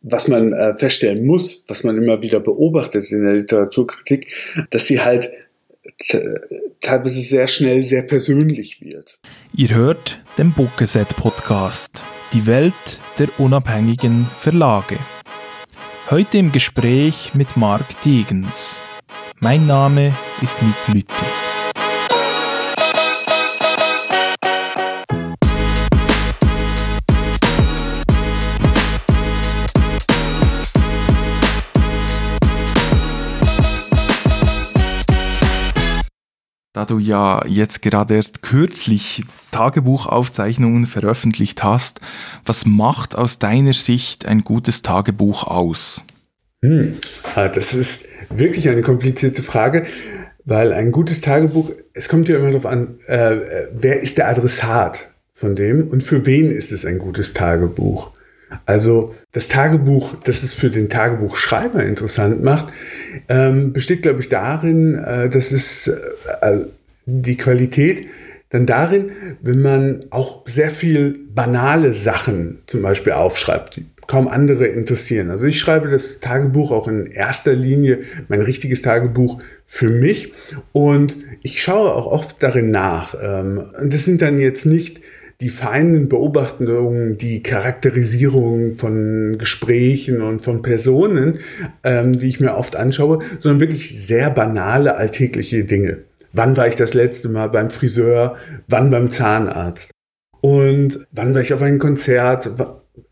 was man äh, feststellen muss, was man immer wieder beobachtet in der Literaturkritik, dass sie halt teilweise sehr schnell sehr persönlich wird. Ihr hört den Bookkeset Podcast, die Welt der unabhängigen Verlage. Heute im Gespräch mit Mark Degens. Mein Name ist Nick Lütti. Da du ja jetzt gerade erst kürzlich Tagebuchaufzeichnungen veröffentlicht hast, was macht aus deiner Sicht ein gutes Tagebuch aus? Hm, ah, das ist wirklich eine komplizierte Frage, weil ein gutes Tagebuch, es kommt ja immer darauf an, äh, wer ist der Adressat von dem und für wen ist es ein gutes Tagebuch. Also das Tagebuch, das es für den Tagebuchschreiber interessant macht, ähm, besteht, glaube ich, darin, äh, dass es äh, die Qualität dann darin, wenn man auch sehr viel banale Sachen zum Beispiel aufschreibt, die kaum andere interessieren. Also ich schreibe das Tagebuch auch in erster Linie, mein richtiges Tagebuch für mich und ich schaue auch oft darin nach. Ähm, das sind dann jetzt nicht die feinen Beobachtungen, die Charakterisierung von Gesprächen und von Personen, ähm, die ich mir oft anschaue, sondern wirklich sehr banale alltägliche Dinge. Wann war ich das letzte Mal beim Friseur? Wann beim Zahnarzt? Und wann war ich auf einem Konzert?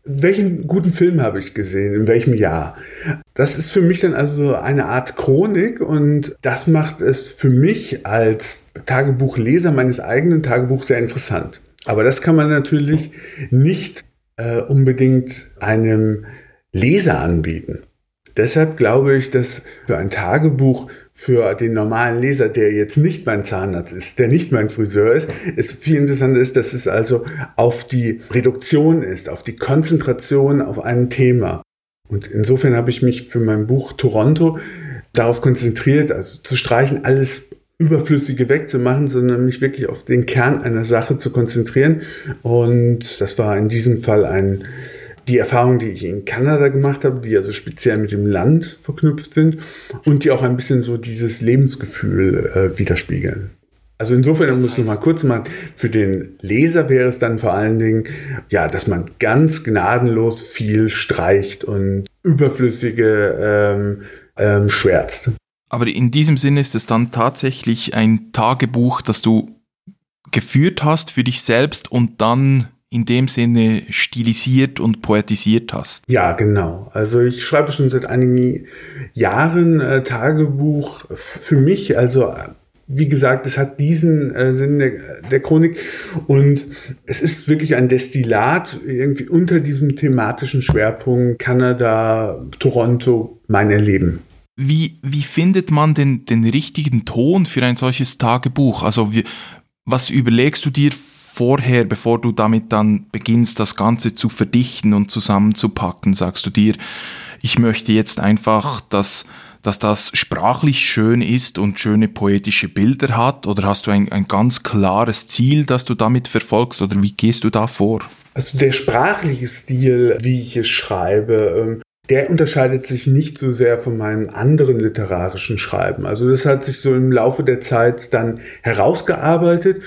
Welchen guten Film habe ich gesehen? In welchem Jahr? Das ist für mich dann also eine Art Chronik und das macht es für mich als Tagebuchleser meines eigenen Tagebuchs sehr interessant. Aber das kann man natürlich nicht äh, unbedingt einem Leser anbieten. Deshalb glaube ich, dass für ein Tagebuch für den normalen Leser, der jetzt nicht mein Zahnarzt ist, der nicht mein Friseur ist, es viel interessanter ist, dass es also auf die Reduktion ist, auf die Konzentration auf ein Thema. Und insofern habe ich mich für mein Buch Toronto darauf konzentriert, also zu streichen, alles Überflüssige wegzumachen, sondern mich wirklich auf den Kern einer Sache zu konzentrieren. Und das war in diesem Fall ein, die Erfahrung, die ich in Kanada gemacht habe, die also speziell mit dem Land verknüpft sind und die auch ein bisschen so dieses Lebensgefühl äh, widerspiegeln. Also insofern, um es nochmal kurz machen, für den Leser wäre es dann vor allen Dingen, ja, dass man ganz gnadenlos viel streicht und überflüssige ähm, ähm, schwärzt. Aber in diesem Sinne ist es dann tatsächlich ein Tagebuch, das du geführt hast für dich selbst und dann in dem Sinne stilisiert und poetisiert hast. Ja, genau. Also ich schreibe schon seit einigen Jahren äh, Tagebuch für mich. Also wie gesagt, es hat diesen äh, Sinn der, der Chronik und es ist wirklich ein Destillat irgendwie unter diesem thematischen Schwerpunkt Kanada, Toronto, mein Erleben. Wie, wie findet man den, den richtigen Ton für ein solches Tagebuch? Also wie, was überlegst du dir vorher, bevor du damit dann beginnst, das Ganze zu verdichten und zusammenzupacken? Sagst du dir, ich möchte jetzt einfach, dass, dass das sprachlich schön ist und schöne poetische Bilder hat? Oder hast du ein, ein ganz klares Ziel, das du damit verfolgst? Oder wie gehst du da vor? Also der sprachliche Stil, wie ich es schreibe, ähm, der unterscheidet sich nicht so sehr von meinem anderen literarischen Schreiben. Also das hat sich so im Laufe der Zeit dann herausgearbeitet.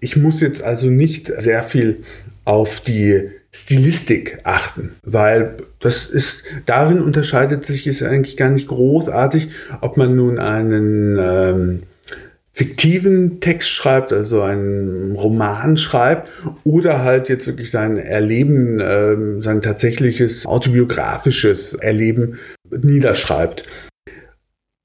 Ich muss jetzt also nicht sehr viel auf die Stilistik achten, weil das ist, darin unterscheidet sich es eigentlich gar nicht großartig, ob man nun einen ähm, fiktiven Text schreibt, also einen Roman schreibt, oder halt jetzt wirklich sein Erleben, äh, sein tatsächliches autobiografisches Erleben niederschreibt.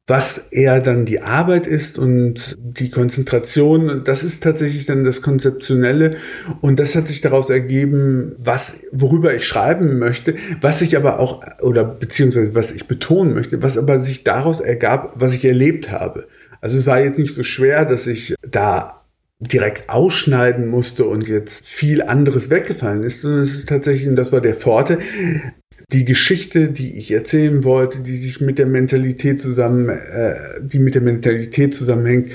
Was eher dann die Arbeit ist und die Konzentration, das ist tatsächlich dann das Konzeptionelle und das hat sich daraus ergeben, was, worüber ich schreiben möchte, was ich aber auch, oder beziehungsweise was ich betonen möchte, was aber sich daraus ergab, was ich erlebt habe. Also es war jetzt nicht so schwer, dass ich da direkt ausschneiden musste und jetzt viel anderes weggefallen ist, sondern es ist tatsächlich, und das war der Vorteil, die Geschichte, die ich erzählen wollte, die sich mit der Mentalität zusammen, äh, die mit der Mentalität zusammenhängt,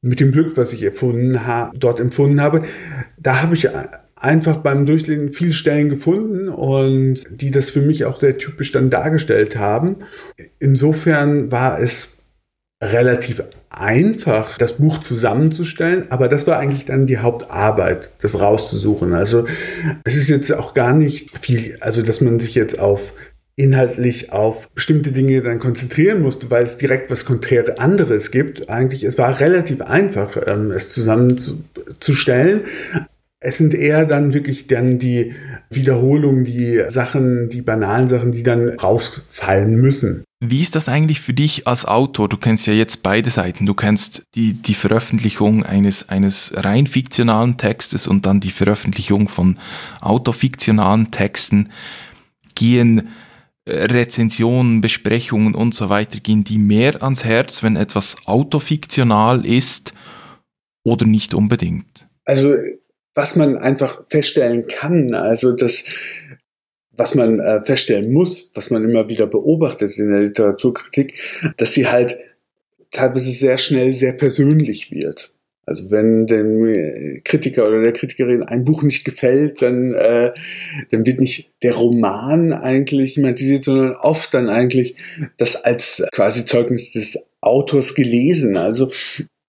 mit dem Glück, was ich erfunden ha dort empfunden habe, da habe ich einfach beim Durchlesen viele Stellen gefunden und die das für mich auch sehr typisch dann dargestellt haben. Insofern war es relativ einfach, das Buch zusammenzustellen, aber das war eigentlich dann die Hauptarbeit, das rauszusuchen. Also es ist jetzt auch gar nicht viel, also dass man sich jetzt auf inhaltlich auf bestimmte Dinge dann konzentrieren musste, weil es direkt was konträr anderes gibt. Eigentlich, es war relativ einfach, ähm, es zusammenzustellen. Es sind eher dann wirklich dann die Wiederholungen, die Sachen, die banalen Sachen, die dann rausfallen müssen. Wie ist das eigentlich für dich als Autor? Du kennst ja jetzt beide Seiten. Du kennst die, die Veröffentlichung eines, eines rein fiktionalen Textes und dann die Veröffentlichung von autofiktionalen Texten. Gehen Rezensionen, Besprechungen und so weiter, gehen die mehr ans Herz, wenn etwas autofiktional ist oder nicht unbedingt? Also, was man einfach feststellen kann, also das, was man äh, feststellen muss, was man immer wieder beobachtet in der Literaturkritik, dass sie halt teilweise sehr schnell sehr persönlich wird. Also wenn dem Kritiker oder der Kritikerin ein Buch nicht gefällt, dann, äh, dann wird nicht der Roman eigentlich thematisiert, sondern oft dann eigentlich das als quasi Zeugnis des Autors gelesen. Also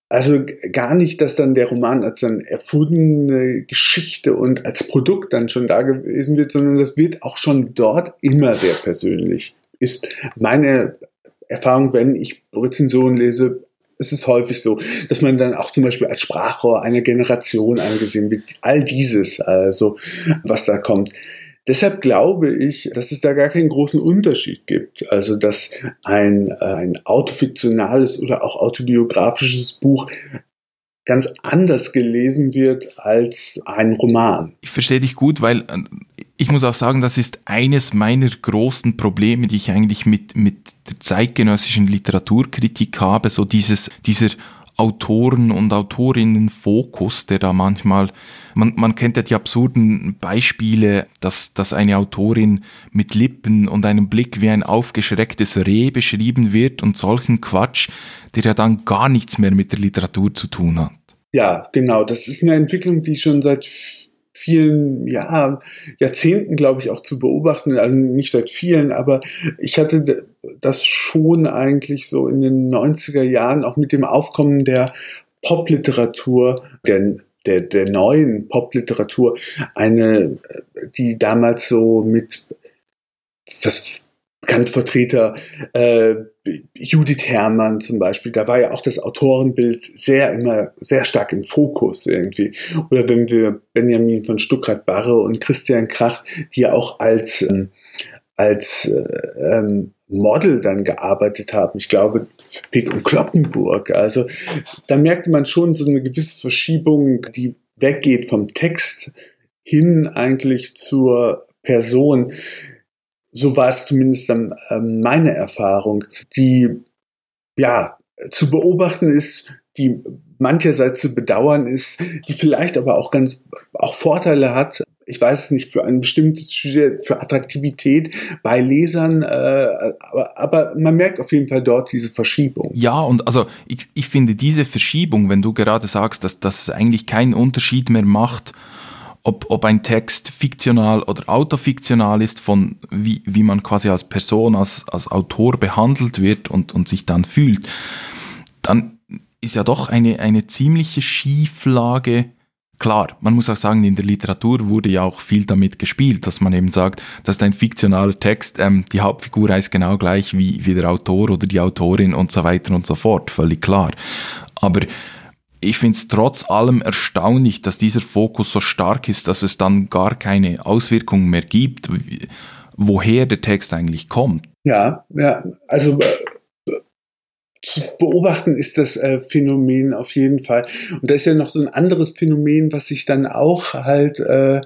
also gar nicht, dass dann der Roman als dann erfundene Geschichte und als Produkt dann schon da gewesen wird, sondern das wird auch schon dort immer sehr persönlich. Ist meine Erfahrung, wenn ich Rezensionen lese, es ist häufig so, dass man dann auch zum Beispiel als Sprachrohr einer Generation angesehen wird. All dieses, also was da kommt. Deshalb glaube ich, dass es da gar keinen großen Unterschied gibt. Also, dass ein, ein autofiktionales oder auch autobiografisches Buch ganz anders gelesen wird als ein Roman. Ich verstehe dich gut, weil äh, ich muss auch sagen, das ist eines meiner großen Probleme, die ich eigentlich mit, mit der zeitgenössischen Literaturkritik habe, so dieses, dieser Autoren- und Autorinnen-Fokus, der da manchmal, man, man kennt ja die absurden Beispiele, dass, dass eine Autorin mit Lippen und einem Blick wie ein aufgeschrecktes Reh beschrieben wird und solchen Quatsch, der ja dann gar nichts mehr mit der Literatur zu tun hat. Ja, genau. Das ist eine Entwicklung, die schon seit vielen ja, Jahrzehnten, glaube ich, auch zu beobachten. Also nicht seit vielen, aber ich hatte das schon eigentlich so in den 90er Jahren auch mit dem Aufkommen der Popliteratur, der, der, der neuen Popliteratur, eine, die damals so mit das bekannte Vertreter äh, Judith Herrmann zum Beispiel, da war ja auch das Autorenbild sehr immer sehr stark im Fokus irgendwie. Oder wenn wir Benjamin von Stuckrad-Barre und Christian Krach, die ja auch als ähm, als äh, ähm, Model dann gearbeitet haben. Ich glaube, Pick und Kloppenburg. Also da merkte man schon so eine gewisse Verschiebung, die weggeht vom Text hin eigentlich zur Person so war es zumindest dann ähm, meine Erfahrung, die ja zu beobachten ist, die mancherseits zu bedauern ist, die vielleicht aber auch ganz auch Vorteile hat. Ich weiß es nicht für ein bestimmtes für Attraktivität bei Lesern, äh, aber, aber man merkt auf jeden Fall dort diese Verschiebung. Ja, und also ich, ich finde diese Verschiebung, wenn du gerade sagst, dass das eigentlich keinen Unterschied mehr macht, ob, ob ein Text fiktional oder autofiktional ist, von wie, wie man quasi als Person, als, als Autor behandelt wird und, und sich dann fühlt, dann ist ja doch eine, eine ziemliche Schieflage. Klar, man muss auch sagen, in der Literatur wurde ja auch viel damit gespielt, dass man eben sagt, das ist ein fiktionaler Text, ähm, die Hauptfigur heißt genau gleich wie, wie der Autor oder die Autorin und so weiter und so fort, völlig klar. Aber ich finde es trotz allem erstaunlich, dass dieser Fokus so stark ist, dass es dann gar keine Auswirkungen mehr gibt, woher der Text eigentlich kommt. Ja, ja, also äh, zu beobachten ist das äh, Phänomen auf jeden Fall. Und da ist ja noch so ein anderes Phänomen, was sich dann auch halt äh,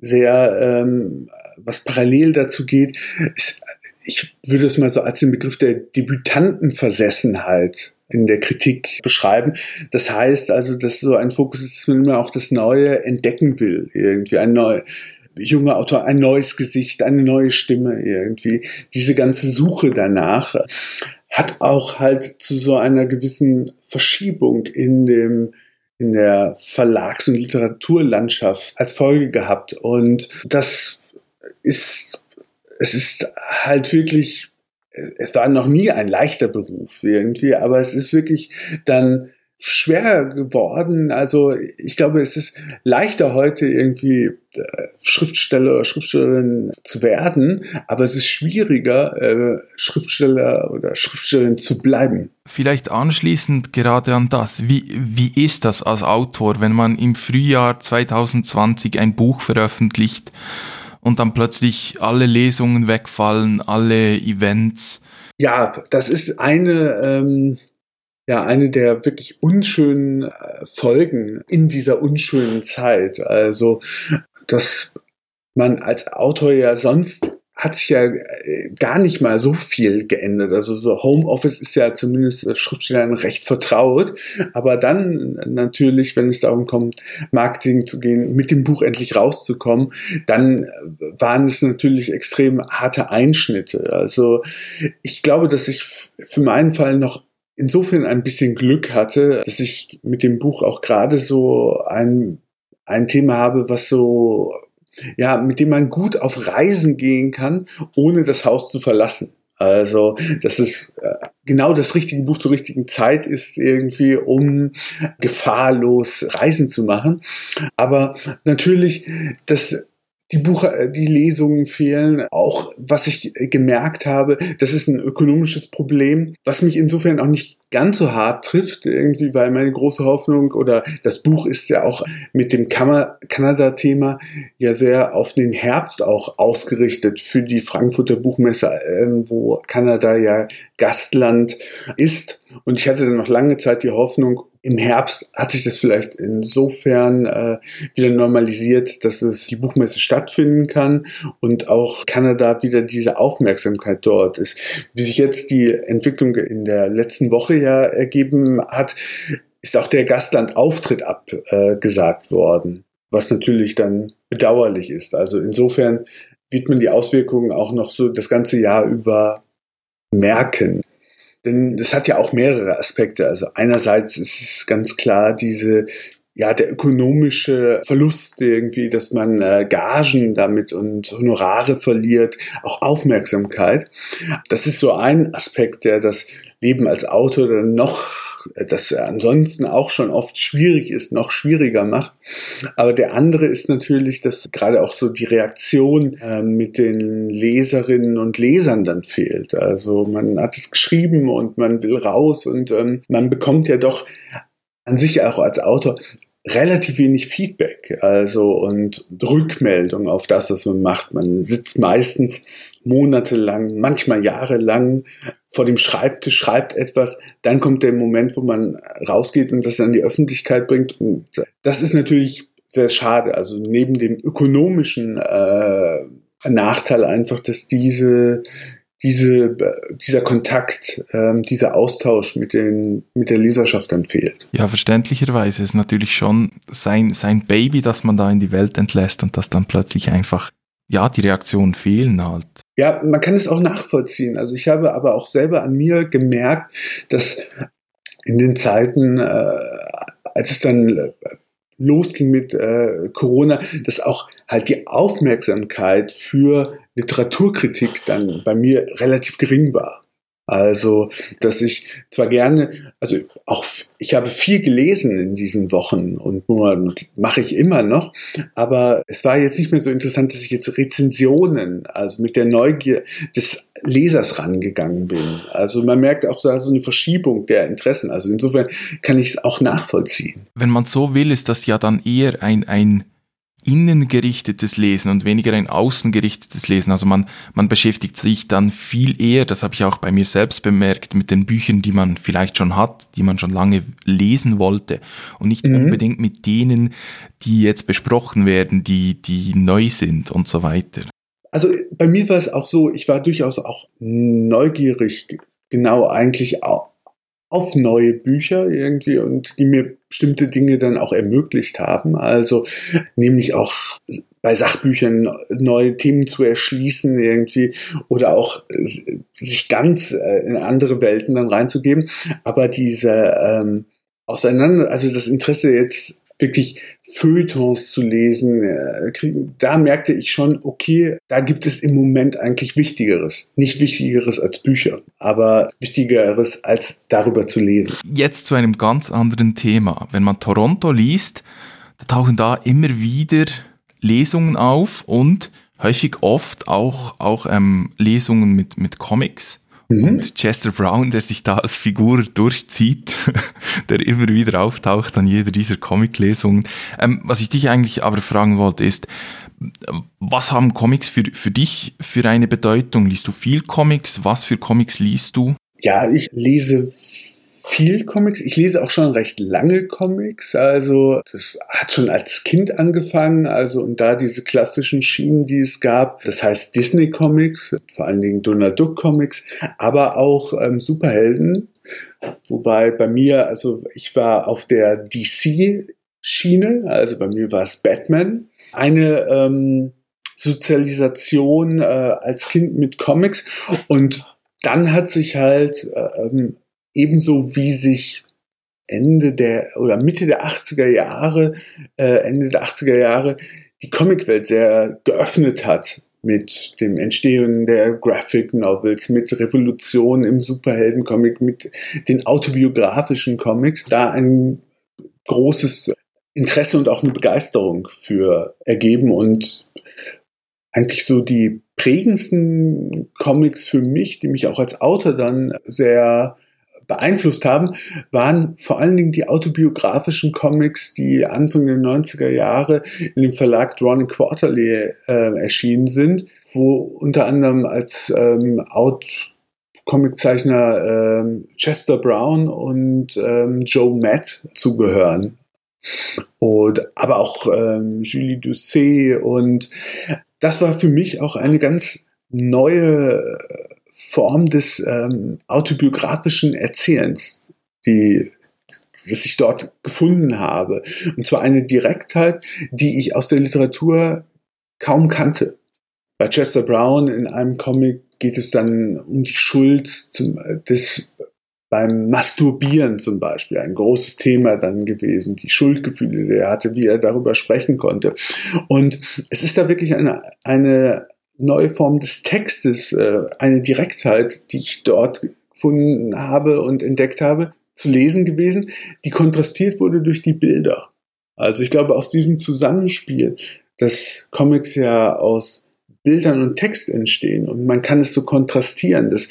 sehr, ähm, was parallel dazu geht, ist, ich würde es mal so als den Begriff der Debütantenversessenheit in der Kritik beschreiben. Das heißt also, dass so ein Fokus ist, dass man immer auch das Neue entdecken will, irgendwie ein neuer junger Autor, ein neues Gesicht, eine neue Stimme irgendwie. Diese ganze Suche danach hat auch halt zu so einer gewissen Verschiebung in dem in der Verlags- und Literaturlandschaft als Folge gehabt. Und das ist, es ist halt wirklich, es war noch nie ein leichter Beruf irgendwie, aber es ist wirklich dann schwerer geworden. Also ich glaube, es ist leichter heute irgendwie äh, Schriftsteller oder Schriftstellerin zu werden, aber es ist schwieriger, äh, Schriftsteller oder Schriftstellerin zu bleiben. Vielleicht anschließend gerade an das, wie, wie ist das als Autor, wenn man im Frühjahr 2020 ein Buch veröffentlicht und dann plötzlich alle Lesungen wegfallen, alle Events? Ja, das ist eine ähm, ja eine der wirklich unschönen äh, Folgen in dieser unschönen Zeit. Also, dass man als Autor ja sonst hat sich ja äh, gar nicht mal so viel geändert. Also so Homeoffice ist ja zumindest Schriftstellern recht vertraut. Aber dann natürlich, wenn es darum kommt, Marketing zu gehen, mit dem Buch endlich rauszukommen, dann waren es natürlich extrem harte Einschnitte. Also ich glaube, dass ich für meinen Fall noch insofern ein bisschen Glück hatte, dass ich mit dem Buch auch gerade so ein, ein Thema habe, was so, ja, mit dem man gut auf Reisen gehen kann, ohne das Haus zu verlassen. Also, dass es äh, genau das richtige Buch zur richtigen Zeit ist, irgendwie, um gefahrlos Reisen zu machen. Aber natürlich, das die Buch, äh, die Lesungen fehlen. Auch was ich gemerkt habe, das ist ein ökonomisches Problem, was mich insofern auch nicht ganz so hart trifft, irgendwie, weil meine große Hoffnung oder das Buch ist ja auch mit dem Kanada-Thema ja sehr auf den Herbst auch ausgerichtet für die Frankfurter Buchmesse, äh, wo Kanada ja Gastland ist. Und ich hatte dann noch lange Zeit die Hoffnung, im Herbst hat sich das vielleicht insofern äh, wieder normalisiert, dass es die Buchmesse stattfinden kann und auch Kanada wieder diese Aufmerksamkeit dort ist. Wie sich jetzt die Entwicklung in der letzten Woche ja ergeben hat, ist auch der Gastlandauftritt abgesagt äh, worden, was natürlich dann bedauerlich ist. Also insofern wird man die Auswirkungen auch noch so das ganze Jahr über merken. Denn es hat ja auch mehrere Aspekte. Also einerseits ist es ganz klar diese ja, der ökonomische Verlust irgendwie, dass man äh, Gagen damit und Honorare verliert, auch Aufmerksamkeit. Das ist so ein Aspekt, der das Leben als Autor dann noch das ansonsten auch schon oft schwierig ist, noch schwieriger macht. Aber der andere ist natürlich, dass gerade auch so die Reaktion äh, mit den Leserinnen und Lesern dann fehlt. Also man hat es geschrieben und man will raus und ähm, man bekommt ja doch an sich auch als Autor relativ wenig Feedback, also und Rückmeldung auf das, was man macht. Man sitzt meistens monatelang, manchmal jahrelang vor dem Schreibtisch, schreibt etwas, dann kommt der Moment, wo man rausgeht und das an die Öffentlichkeit bringt. Und das ist natürlich sehr schade. Also neben dem ökonomischen äh, Nachteil einfach, dass diese diese, dieser Kontakt, ähm, dieser Austausch mit, den, mit der Leserschaft dann fehlt. Ja, verständlicherweise ist natürlich schon sein, sein Baby, das man da in die Welt entlässt und das dann plötzlich einfach, ja, die Reaktionen fehlen halt. Ja, man kann es auch nachvollziehen. Also ich habe aber auch selber an mir gemerkt, dass in den Zeiten, äh, als es dann losging mit äh, Corona, dass auch halt die Aufmerksamkeit für Literaturkritik dann bei mir relativ gering war. Also, dass ich zwar gerne, also auch ich habe viel gelesen in diesen Wochen und Monaten, mache ich immer noch, aber es war jetzt nicht mehr so interessant, dass ich jetzt Rezensionen, also mit der Neugier des Lesers rangegangen bin. Also man merkt auch so eine Verschiebung der Interessen. Also insofern kann ich es auch nachvollziehen. Wenn man so will, ist das ja dann eher ein, ein innengerichtetes Lesen und weniger ein außengerichtetes Lesen. Also man, man beschäftigt sich dann viel eher, das habe ich auch bei mir selbst bemerkt, mit den Büchern, die man vielleicht schon hat, die man schon lange lesen wollte und nicht mhm. unbedingt mit denen, die jetzt besprochen werden, die, die neu sind und so weiter. Also bei mir war es auch so, ich war durchaus auch neugierig, genau eigentlich auch auf neue Bücher irgendwie und die mir bestimmte Dinge dann auch ermöglicht haben. Also nämlich auch bei Sachbüchern neue Themen zu erschließen irgendwie oder auch sich ganz äh, in andere Welten dann reinzugeben. Aber diese ähm, auseinander, also das Interesse jetzt wirklich Feuilletons zu lesen, äh, da merkte ich schon, okay, da gibt es im Moment eigentlich Wichtigeres. Nicht Wichtigeres als Bücher, aber Wichtigeres als darüber zu lesen. Jetzt zu einem ganz anderen Thema. Wenn man Toronto liest, da tauchen da immer wieder Lesungen auf und häufig oft auch, auch ähm, Lesungen mit, mit Comics. Mhm. Und Chester Brown, der sich da als Figur durchzieht, der immer wieder auftaucht an jeder dieser Comic-Lesungen. Ähm, was ich dich eigentlich aber fragen wollte, ist, was haben Comics für, für dich für eine Bedeutung? Liest du viel Comics? Was für Comics liest du? Ja, ich lese viel Comics. Ich lese auch schon recht lange Comics. Also das hat schon als Kind angefangen. Also und da diese klassischen Schienen, die es gab. Das heißt Disney Comics, vor allen Dingen Donald Duck Comics, aber auch ähm, Superhelden. Wobei bei mir, also ich war auf der DC Schiene. Also bei mir war es Batman. Eine ähm, Sozialisation äh, als Kind mit Comics und dann hat sich halt äh, ähm, ebenso wie sich Ende der oder Mitte der 80er Jahre, äh, Ende der 80er Jahre die Comicwelt sehr geöffnet hat mit dem Entstehen der Graphic Novels, mit Revolution im Superheldencomic, mit den autobiografischen Comics, da ein großes Interesse und auch eine Begeisterung für ergeben und eigentlich so die prägendsten Comics für mich, die mich auch als Autor dann sehr beeinflusst haben, waren vor allen Dingen die autobiografischen Comics, die Anfang der 90er Jahre in dem Verlag Drawn Quarterly äh, erschienen sind, wo unter anderem als ähm, Out Comiczeichner ähm, Chester Brown und ähm, Joe Matt zugehören. Und, aber auch ähm, Julie Doucet und das war für mich auch eine ganz neue Form des ähm, autobiografischen Erzählens, die das ich dort gefunden habe. Und zwar eine Direktheit, die ich aus der Literatur kaum kannte. Bei Chester Brown in einem Comic geht es dann um die Schuld zum, des beim Masturbieren zum Beispiel ein großes Thema dann gewesen, die Schuldgefühle, die er hatte, wie er darüber sprechen konnte. Und es ist da wirklich eine, eine neue Form des Textes, äh, eine Direktheit, die ich dort gefunden habe und entdeckt habe, zu lesen gewesen, die kontrastiert wurde durch die Bilder. Also ich glaube, aus diesem Zusammenspiel, dass Comics ja aus Bildern und Text entstehen und man kann es so kontrastieren, dass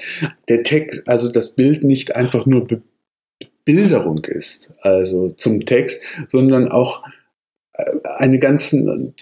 der Text, also das Bild nicht einfach nur Bebilderung ist, also zum Text, sondern auch äh, eine ganzen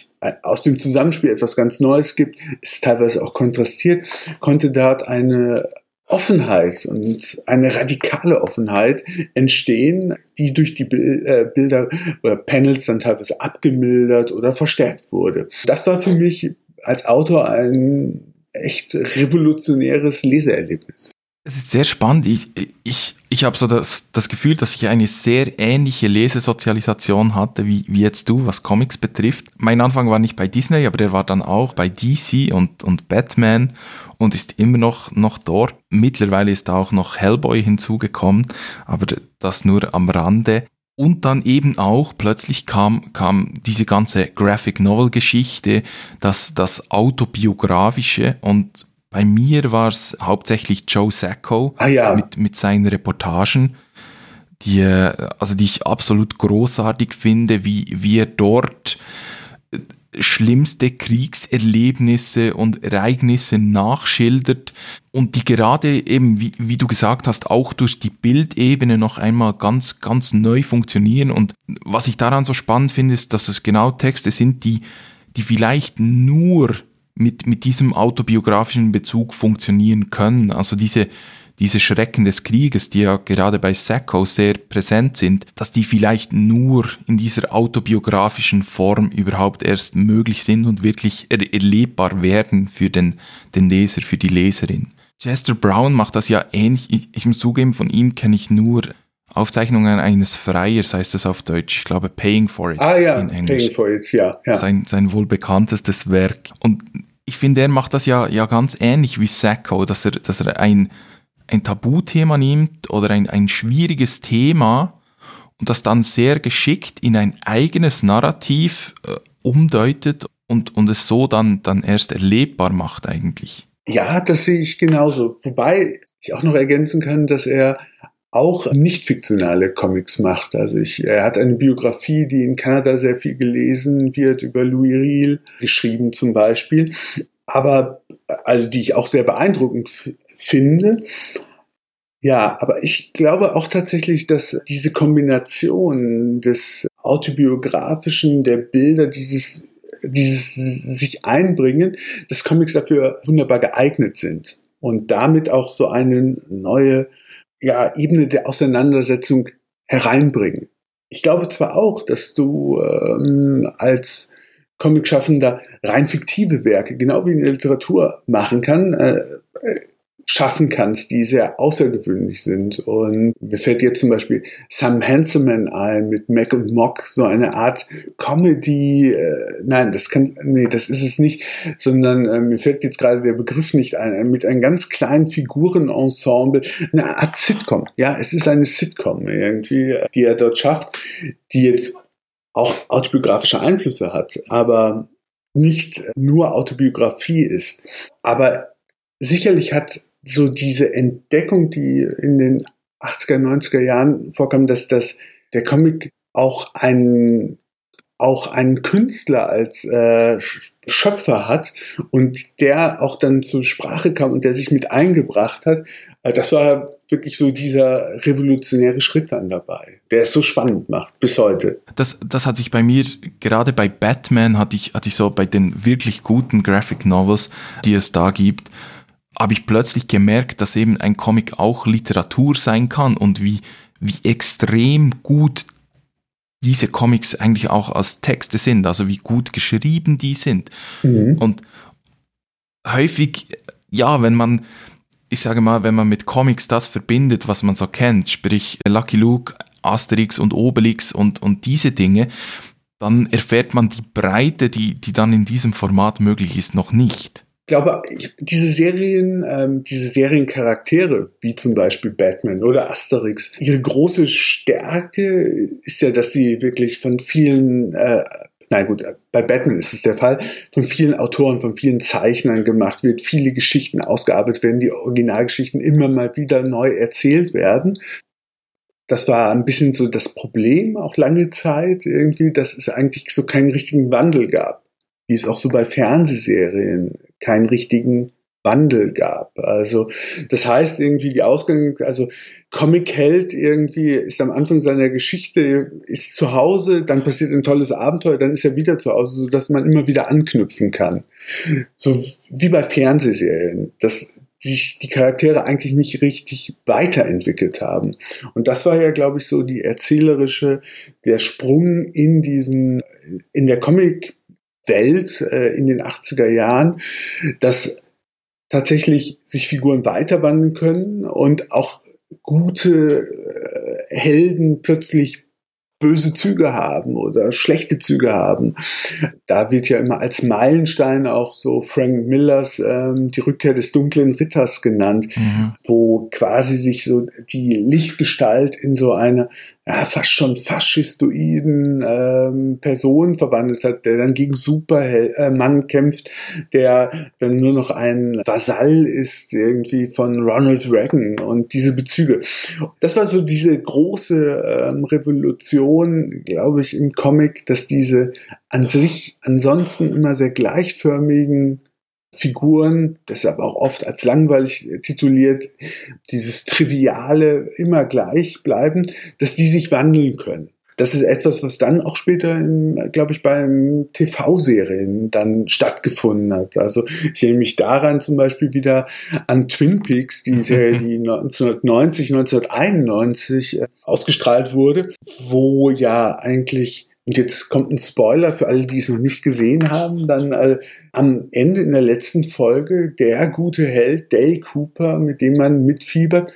aus dem Zusammenspiel etwas ganz Neues gibt, ist teilweise auch kontrastiert, konnte dort eine Offenheit und eine radikale Offenheit entstehen, die durch die äh, Bilder oder Panels dann teilweise abgemildert oder verstärkt wurde. Das war für mich als Autor ein echt revolutionäres Leseerlebnis. Es ist sehr spannend. Ich, ich, ich habe so das, das Gefühl, dass ich eine sehr ähnliche Lesesozialisation hatte wie, wie jetzt du, was Comics betrifft. Mein Anfang war nicht bei Disney, aber der war dann auch bei DC und, und Batman und ist immer noch, noch dort. Mittlerweile ist da auch noch Hellboy hinzugekommen, aber das nur am Rande. Und dann eben auch plötzlich kam, kam diese ganze Graphic Novel Geschichte, das, das autobiografische und bei mir war es hauptsächlich Joe Sacco ah, ja. mit, mit seinen Reportagen, die, also die ich absolut großartig finde, wie, wie er dort äh, schlimmste Kriegserlebnisse und Ereignisse nachschildert und die gerade eben, wie, wie du gesagt hast, auch durch die Bildebene noch einmal ganz, ganz neu funktionieren. Und was ich daran so spannend finde, ist, dass es genau Texte sind, die, die vielleicht nur mit, mit diesem autobiografischen Bezug funktionieren können. Also diese, diese Schrecken des Krieges, die ja gerade bei Sacco sehr präsent sind, dass die vielleicht nur in dieser autobiografischen Form überhaupt erst möglich sind und wirklich er erlebbar werden für den, den Leser, für die Leserin. Chester Brown macht das ja ähnlich. Ich, ich muss zugeben, von ihm kenne ich nur Aufzeichnungen eines Freiers, heißt das auf Deutsch. Ich glaube, Paying for It. Ah ja, Paying for It, ja. ja. Sein, sein wohl bekanntestes Werk. Und ich finde, er macht das ja, ja ganz ähnlich wie Sacco, dass er, dass er ein, ein Tabuthema nimmt oder ein, ein schwieriges Thema und das dann sehr geschickt in ein eigenes Narrativ äh, umdeutet und, und es so dann, dann erst erlebbar macht eigentlich. Ja, das sehe ich genauso. Wobei ich auch noch ergänzen kann, dass er auch nicht fiktionale Comics macht. Also ich, er hat eine Biografie, die in Kanada sehr viel gelesen wird, über Louis Riel geschrieben zum Beispiel. Aber, also die ich auch sehr beeindruckend finde. Ja, aber ich glaube auch tatsächlich, dass diese Kombination des autobiografischen, der Bilder, dieses, dieses sich einbringen, dass Comics dafür wunderbar geeignet sind und damit auch so eine neue ja, Ebene der Auseinandersetzung hereinbringen. Ich glaube zwar auch, dass du ähm, als Comicschaffender rein fiktive Werke, genau wie in der Literatur, machen kann. Äh, äh schaffen kannst, die sehr außergewöhnlich sind. Und mir fällt jetzt zum Beispiel Sam Hanselman ein mit Mac und Mock, so eine Art Comedy, äh, nein, das kann, nee, das ist es nicht, sondern äh, mir fällt jetzt gerade der Begriff nicht ein, mit einem ganz kleinen Figurenensemble, eine Art Sitcom. Ja, es ist eine Sitcom irgendwie, die er dort schafft, die jetzt auch autobiografische Einflüsse hat, aber nicht nur Autobiografie ist. Aber sicherlich hat so diese Entdeckung, die in den 80er, 90er Jahren vorkam, dass das der Comic auch ein auch einen Künstler als äh, Schöpfer hat und der auch dann zur Sprache kam und der sich mit eingebracht hat, äh, das war wirklich so dieser revolutionäre Schritt dann dabei, der es so spannend macht bis heute. Das, das hat sich bei mir, gerade bei Batman hatte ich, hatte ich so bei den wirklich guten Graphic Novels, die es da gibt, habe ich plötzlich gemerkt, dass eben ein Comic auch Literatur sein kann und wie, wie extrem gut diese Comics eigentlich auch als Texte sind, also wie gut geschrieben die sind. Mhm. Und häufig, ja, wenn man, ich sage mal, wenn man mit Comics das verbindet, was man so kennt, sprich Lucky Luke, Asterix und Obelix und, und diese Dinge, dann erfährt man die Breite, die, die dann in diesem Format möglich ist, noch nicht glaube, ich, diese Serien, ähm, diese Seriencharaktere, wie zum Beispiel Batman oder Asterix, ihre große Stärke ist ja, dass sie wirklich von vielen, äh, nein gut, bei Batman ist es der Fall, von vielen Autoren, von vielen Zeichnern gemacht wird, viele Geschichten ausgearbeitet werden, die Originalgeschichten immer mal wieder neu erzählt werden. Das war ein bisschen so das Problem, auch lange Zeit irgendwie, dass es eigentlich so keinen richtigen Wandel gab wie es auch so bei Fernsehserien keinen richtigen Wandel gab. Also das heißt irgendwie die Ausgang, also Comic-Held irgendwie ist am Anfang seiner Geschichte, ist zu Hause, dann passiert ein tolles Abenteuer, dann ist er wieder zu Hause, so dass man immer wieder anknüpfen kann. So wie bei Fernsehserien, dass sich die Charaktere eigentlich nicht richtig weiterentwickelt haben. Und das war ja, glaube ich, so die erzählerische, der Sprung in diesen, in der Comic Welt äh, in den 80er Jahren, dass tatsächlich sich Figuren weiterwandeln können und auch gute äh, Helden plötzlich böse Züge haben oder schlechte Züge haben. Da wird ja immer als Meilenstein auch so Frank Millers ähm, die Rückkehr des dunklen Ritters genannt, mhm. wo quasi sich so die Lichtgestalt in so eine ja, fast schon faschistoiden ähm, Person verwandelt hat, der dann gegen Supermann kämpft, der dann nur noch ein Vasall ist irgendwie von Ronald Reagan und diese Bezüge. Das war so diese große ähm, Revolution, glaube ich, im Comic, dass diese an sich ansonsten immer sehr gleichförmigen Figuren, deshalb auch oft als langweilig tituliert, dieses Triviale immer gleich bleiben, dass die sich wandeln können. Das ist etwas, was dann auch später, glaube ich, beim TV-Serien dann stattgefunden hat. Also ich erinnere mich daran zum Beispiel wieder an Twin Peaks, die Serie, die 1990, 1991 äh, ausgestrahlt wurde, wo ja eigentlich und jetzt kommt ein Spoiler für alle, die es noch nicht gesehen haben. Dann äh, am Ende in der letzten Folge der gute Held Dale Cooper, mit dem man mitfiebert,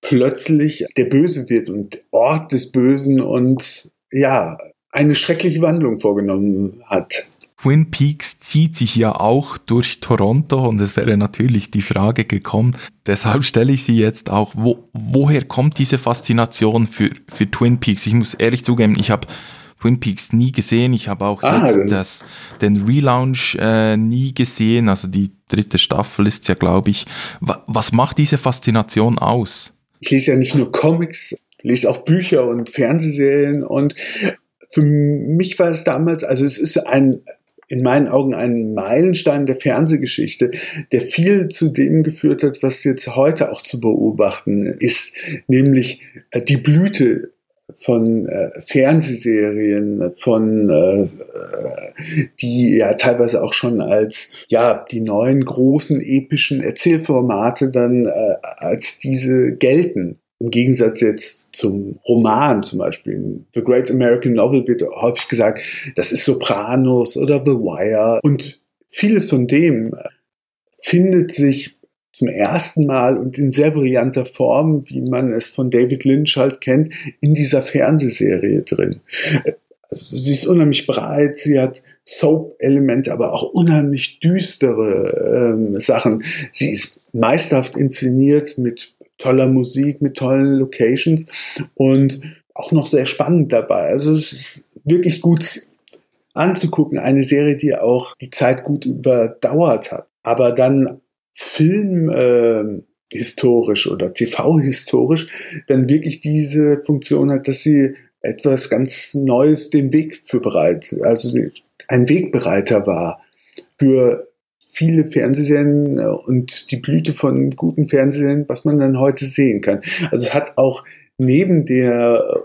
plötzlich der Böse wird und Ort des Bösen und ja, eine schreckliche Wandlung vorgenommen hat. Twin Peaks zieht sich ja auch durch Toronto und es wäre natürlich die Frage gekommen, deshalb stelle ich sie jetzt auch, wo, woher kommt diese Faszination für, für Twin Peaks? Ich muss ehrlich zugeben, ich habe Twin Peaks nie gesehen, ich habe auch ah, jetzt das, den Relaunch äh, nie gesehen, also die dritte Staffel ist ja, glaube ich. Was macht diese Faszination aus? Ich lese ja nicht nur Comics, lese auch Bücher und Fernsehserien und für mich war es damals, also es ist ein in meinen Augen ein Meilenstein der Fernsehgeschichte, der viel zu dem geführt hat, was jetzt heute auch zu beobachten ist, nämlich äh, die Blüte von äh, Fernsehserien, von äh, die ja teilweise auch schon als ja die neuen großen epischen Erzählformate dann äh, als diese gelten. Im Gegensatz jetzt zum Roman zum Beispiel. The Great American Novel wird häufig gesagt, das ist Sopranos oder The Wire. Und vieles von dem findet sich zum ersten Mal und in sehr brillanter Form, wie man es von David Lynch halt kennt, in dieser Fernsehserie drin. Also sie ist unheimlich breit, sie hat Soap-Elemente, aber auch unheimlich düstere ähm, Sachen. Sie ist meisterhaft inszeniert mit toller Musik, mit tollen Locations und auch noch sehr spannend dabei. Also es ist wirklich gut anzugucken, eine Serie, die auch die Zeit gut überdauert hat, aber dann Film äh, historisch oder TV historisch dann wirklich diese Funktion hat, dass sie etwas ganz Neues den Weg für bereit, also ein Wegbereiter war für viele Fernsehserien äh, und die Blüte von guten Fernsehserien, was man dann heute sehen kann. Also es hat auch neben der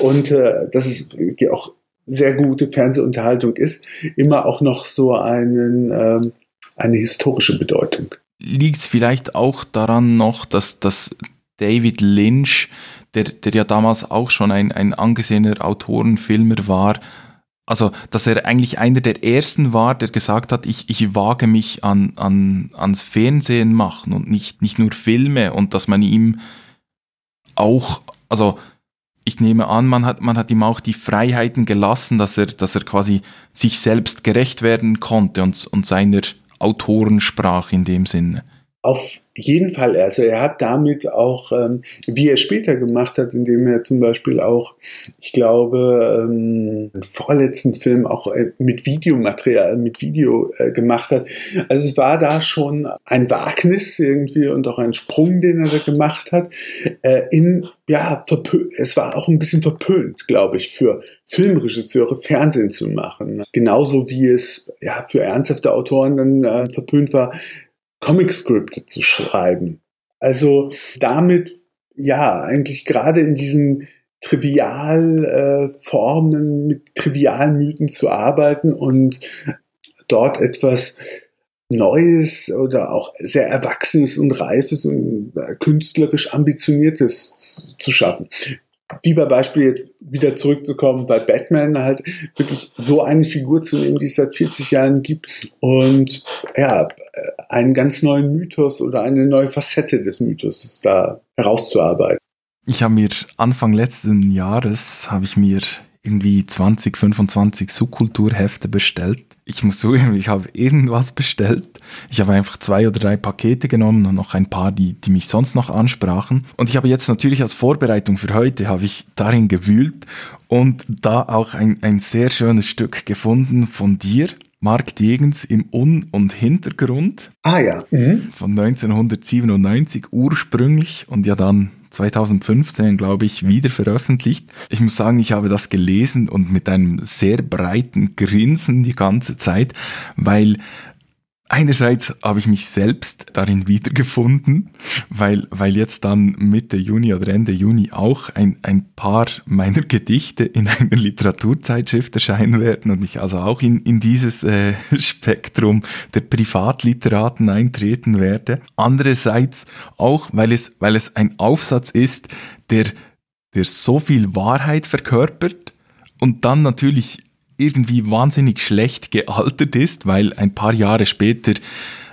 und äh, dass es auch sehr gute Fernsehunterhaltung ist, immer auch noch so einen, ähm, eine historische Bedeutung. Liegt es vielleicht auch daran noch, dass, dass David Lynch, der, der ja damals auch schon ein, ein angesehener Autorenfilmer war, also, dass er eigentlich einer der ersten war, der gesagt hat, ich, ich wage mich an, an, ans Fernsehen machen und nicht, nicht nur Filme und dass man ihm auch, also ich nehme an, man hat, man hat ihm auch die Freiheiten gelassen, dass er, dass er quasi sich selbst gerecht werden konnte und, und seiner Autorensprache in dem Sinne. Auf jeden Fall. Also er hat damit auch, ähm, wie er später gemacht hat, indem er zum Beispiel auch, ich glaube, ähm, einen vorletzten Film auch äh, mit Videomaterial, mit Video äh, gemacht hat. Also es war da schon ein Wagnis irgendwie und auch ein Sprung, den er da gemacht hat. Äh, in, ja, es war auch ein bisschen verpönt, glaube ich, für Filmregisseure Fernsehen zu machen. Genauso wie es ja für ernsthafte Autoren dann äh, verpönt war, Comic-Skripte zu schreiben. Also damit, ja, eigentlich gerade in diesen Trivialformen, äh, mit trivialen Mythen zu arbeiten und dort etwas Neues oder auch sehr Erwachsenes und Reifes und äh, künstlerisch Ambitioniertes zu schaffen wie bei Beispiel jetzt wieder zurückzukommen bei Batman, halt wirklich so eine Figur zu nehmen, die es seit 40 Jahren gibt und ja, einen ganz neuen Mythos oder eine neue Facette des Mythos da herauszuarbeiten. Ich habe mir Anfang letzten Jahres, habe ich mir irgendwie 20, 25 Subkulturhefte bestellt. Ich muss zugeben, ich habe irgendwas bestellt. Ich habe einfach zwei oder drei Pakete genommen und noch ein paar, die, die mich sonst noch ansprachen. Und ich habe jetzt natürlich als Vorbereitung für heute, habe ich darin gewühlt und da auch ein, ein sehr schönes Stück gefunden von dir. Mark Degens im Un- und Hintergrund. Ah ja. Mhm. Von 1997 ursprünglich und ja dann 2015, glaube ich, wieder veröffentlicht. Ich muss sagen, ich habe das gelesen und mit einem sehr breiten Grinsen die ganze Zeit, weil Einerseits habe ich mich selbst darin wiedergefunden, weil, weil jetzt dann Mitte Juni oder Ende Juni auch ein, ein paar meiner Gedichte in einer Literaturzeitschrift erscheinen werden und ich also auch in, in dieses äh, Spektrum der Privatliteraten eintreten werde. Andererseits auch, weil es, weil es ein Aufsatz ist, der, der so viel Wahrheit verkörpert und dann natürlich irgendwie wahnsinnig schlecht gealtert ist, weil ein paar Jahre später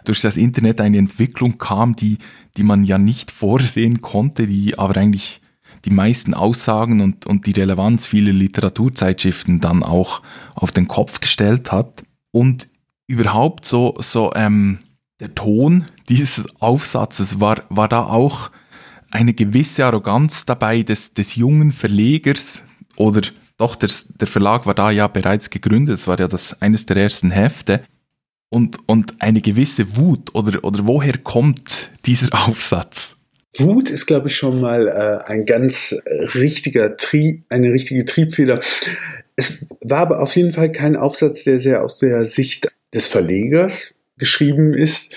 durch das Internet eine Entwicklung kam, die, die man ja nicht vorsehen konnte, die aber eigentlich die meisten Aussagen und, und die Relevanz vieler Literaturzeitschriften dann auch auf den Kopf gestellt hat. Und überhaupt so, so ähm, der Ton dieses Aufsatzes war, war da auch eine gewisse Arroganz dabei des, des jungen Verlegers oder doch, der, der Verlag war da ja bereits gegründet, es war ja das eines der ersten Hefte. Und, und eine gewisse Wut oder, oder woher kommt dieser Aufsatz? Wut ist, glaube ich, schon mal äh, ein ganz äh, richtiger Trieb, eine richtige Triebfeder. Es war aber auf jeden Fall kein Aufsatz, der sehr aus der Sicht des Verlegers geschrieben ist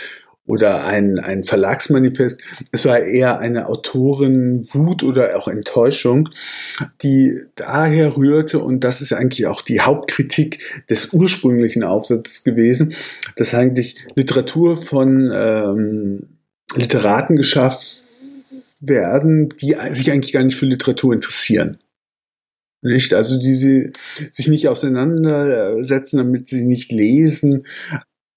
oder ein, ein Verlagsmanifest. Es war eher eine Autorenwut oder auch Enttäuschung, die daher rührte, und das ist eigentlich auch die Hauptkritik des ursprünglichen Aufsatzes gewesen, dass eigentlich Literatur von ähm, Literaten geschafft werden, die sich eigentlich gar nicht für Literatur interessieren. Nicht? Also die sie sich nicht auseinandersetzen, damit sie nicht lesen,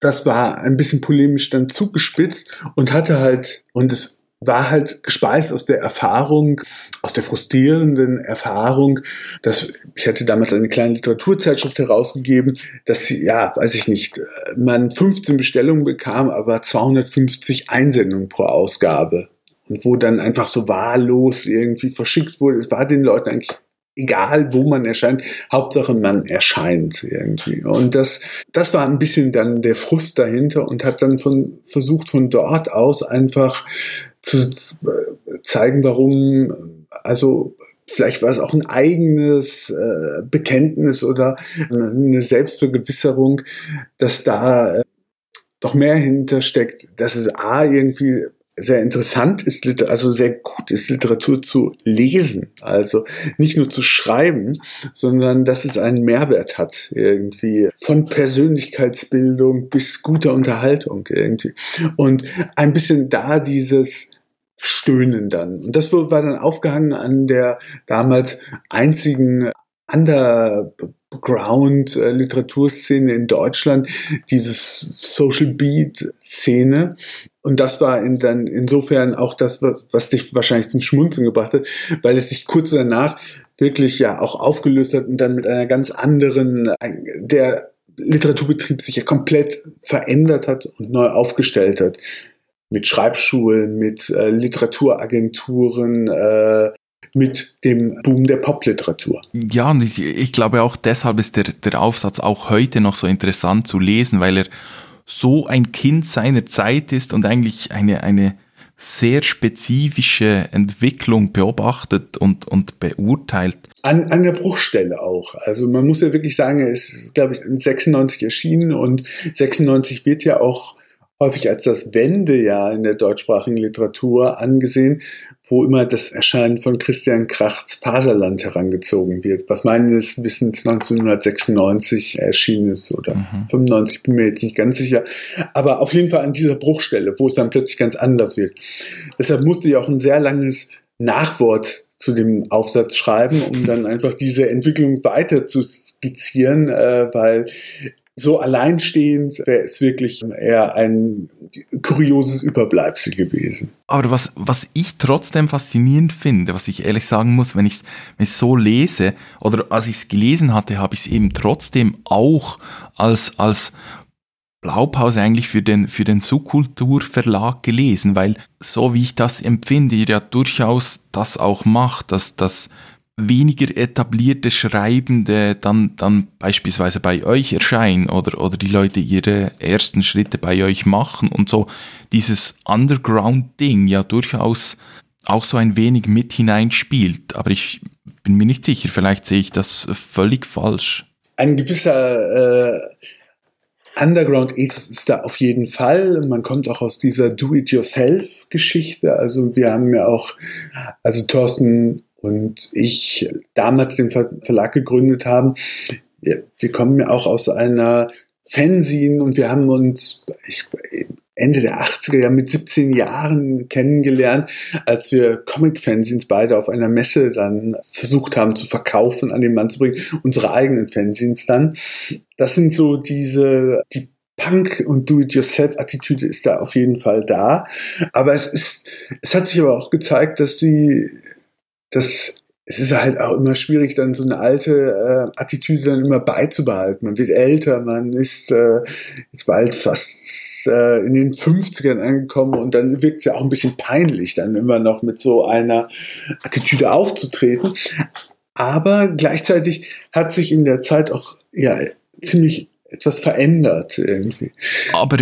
das war ein bisschen polemisch dann zugespitzt und hatte halt, und es war halt gespeist aus der Erfahrung, aus der frustrierenden Erfahrung, dass ich hatte damals eine kleine Literaturzeitschrift herausgegeben, dass ja, weiß ich nicht, man 15 Bestellungen bekam, aber 250 Einsendungen pro Ausgabe. Und wo dann einfach so wahllos irgendwie verschickt wurde. Es war den Leuten eigentlich egal wo man erscheint, Hauptsache man erscheint irgendwie. Und das, das war ein bisschen dann der Frust dahinter und hat dann von, versucht von dort aus einfach zu zeigen, warum, also vielleicht war es auch ein eigenes äh, Bekenntnis oder eine Selbstvergewisserung, dass da äh, doch mehr hintersteckt, dass es A irgendwie sehr interessant ist, also sehr gut ist, Literatur zu lesen. Also nicht nur zu schreiben, sondern dass es einen Mehrwert hat irgendwie. Von Persönlichkeitsbildung bis guter Unterhaltung irgendwie. Und ein bisschen da dieses Stöhnen dann. Und das war dann aufgehangen an der damals einzigen Underground-Literaturszene in Deutschland, dieses Social Beat-Szene. Und das war in, dann insofern auch das, was dich wahrscheinlich zum Schmunzeln gebracht hat, weil es sich kurz danach wirklich ja auch aufgelöst hat und dann mit einer ganz anderen, der Literaturbetrieb sich ja komplett verändert hat und neu aufgestellt hat. Mit Schreibschulen, mit äh, Literaturagenturen, äh, mit dem Boom der Popliteratur. Ja, und ich, ich glaube auch deshalb ist der, der Aufsatz auch heute noch so interessant zu lesen, weil er so ein Kind seiner Zeit ist und eigentlich eine, eine sehr spezifische Entwicklung beobachtet und, und beurteilt. An, an der Bruchstelle auch. Also man muss ja wirklich sagen, er ist, glaube ich, in 96 erschienen und 96 wird ja auch häufig als das Wendejahr in der deutschsprachigen Literatur angesehen, wo immer das Erscheinen von Christian Krachts Faserland herangezogen wird, was meines Wissens 1996 erschienen ist oder mhm. 95, bin mir jetzt nicht ganz sicher. Aber auf jeden Fall an dieser Bruchstelle, wo es dann plötzlich ganz anders wird. Deshalb musste ich auch ein sehr langes Nachwort zu dem Aufsatz schreiben, um dann einfach diese Entwicklung weiter zu skizzieren, äh, weil so alleinstehend wäre es wirklich eher ein kurioses Überbleibsel gewesen. Aber was, was ich trotzdem faszinierend finde, was ich ehrlich sagen muss, wenn ich es so lese, oder als ich es gelesen hatte, habe ich es eben trotzdem auch als, als Blaupause eigentlich für den, für den Subkulturverlag gelesen, weil so wie ich das empfinde, ihr ja durchaus das auch macht, dass das weniger etablierte Schreibende dann, dann beispielsweise bei euch erscheinen oder, oder die Leute ihre ersten Schritte bei euch machen und so dieses Underground-Ding ja durchaus auch so ein wenig mit hineinspielt. Aber ich bin mir nicht sicher, vielleicht sehe ich das völlig falsch. Ein gewisser äh, Underground ist da auf jeden Fall. Man kommt auch aus dieser Do-it-yourself-Geschichte. Also wir haben ja auch, also Thorsten und ich damals den Verlag gegründet haben, wir, kommen ja auch aus einer Fanzine und wir haben uns Ende der 80er ja mit 17 Jahren kennengelernt, als wir Comic-Fanzines beide auf einer Messe dann versucht haben zu verkaufen, an den Mann zu bringen, unsere eigenen Fanzines dann. Das sind so diese, die Punk- und Do-it-yourself-Attitüde ist da auf jeden Fall da. Aber es ist, es hat sich aber auch gezeigt, dass sie das es ist halt auch immer schwierig, dann so eine alte äh, Attitüde dann immer beizubehalten. Man wird älter, man ist äh, jetzt bald fast äh, in den 50ern angekommen und dann wirkt es ja auch ein bisschen peinlich, dann immer noch mit so einer Attitüde aufzutreten. Aber gleichzeitig hat sich in der Zeit auch ja ziemlich etwas verändert irgendwie. Aber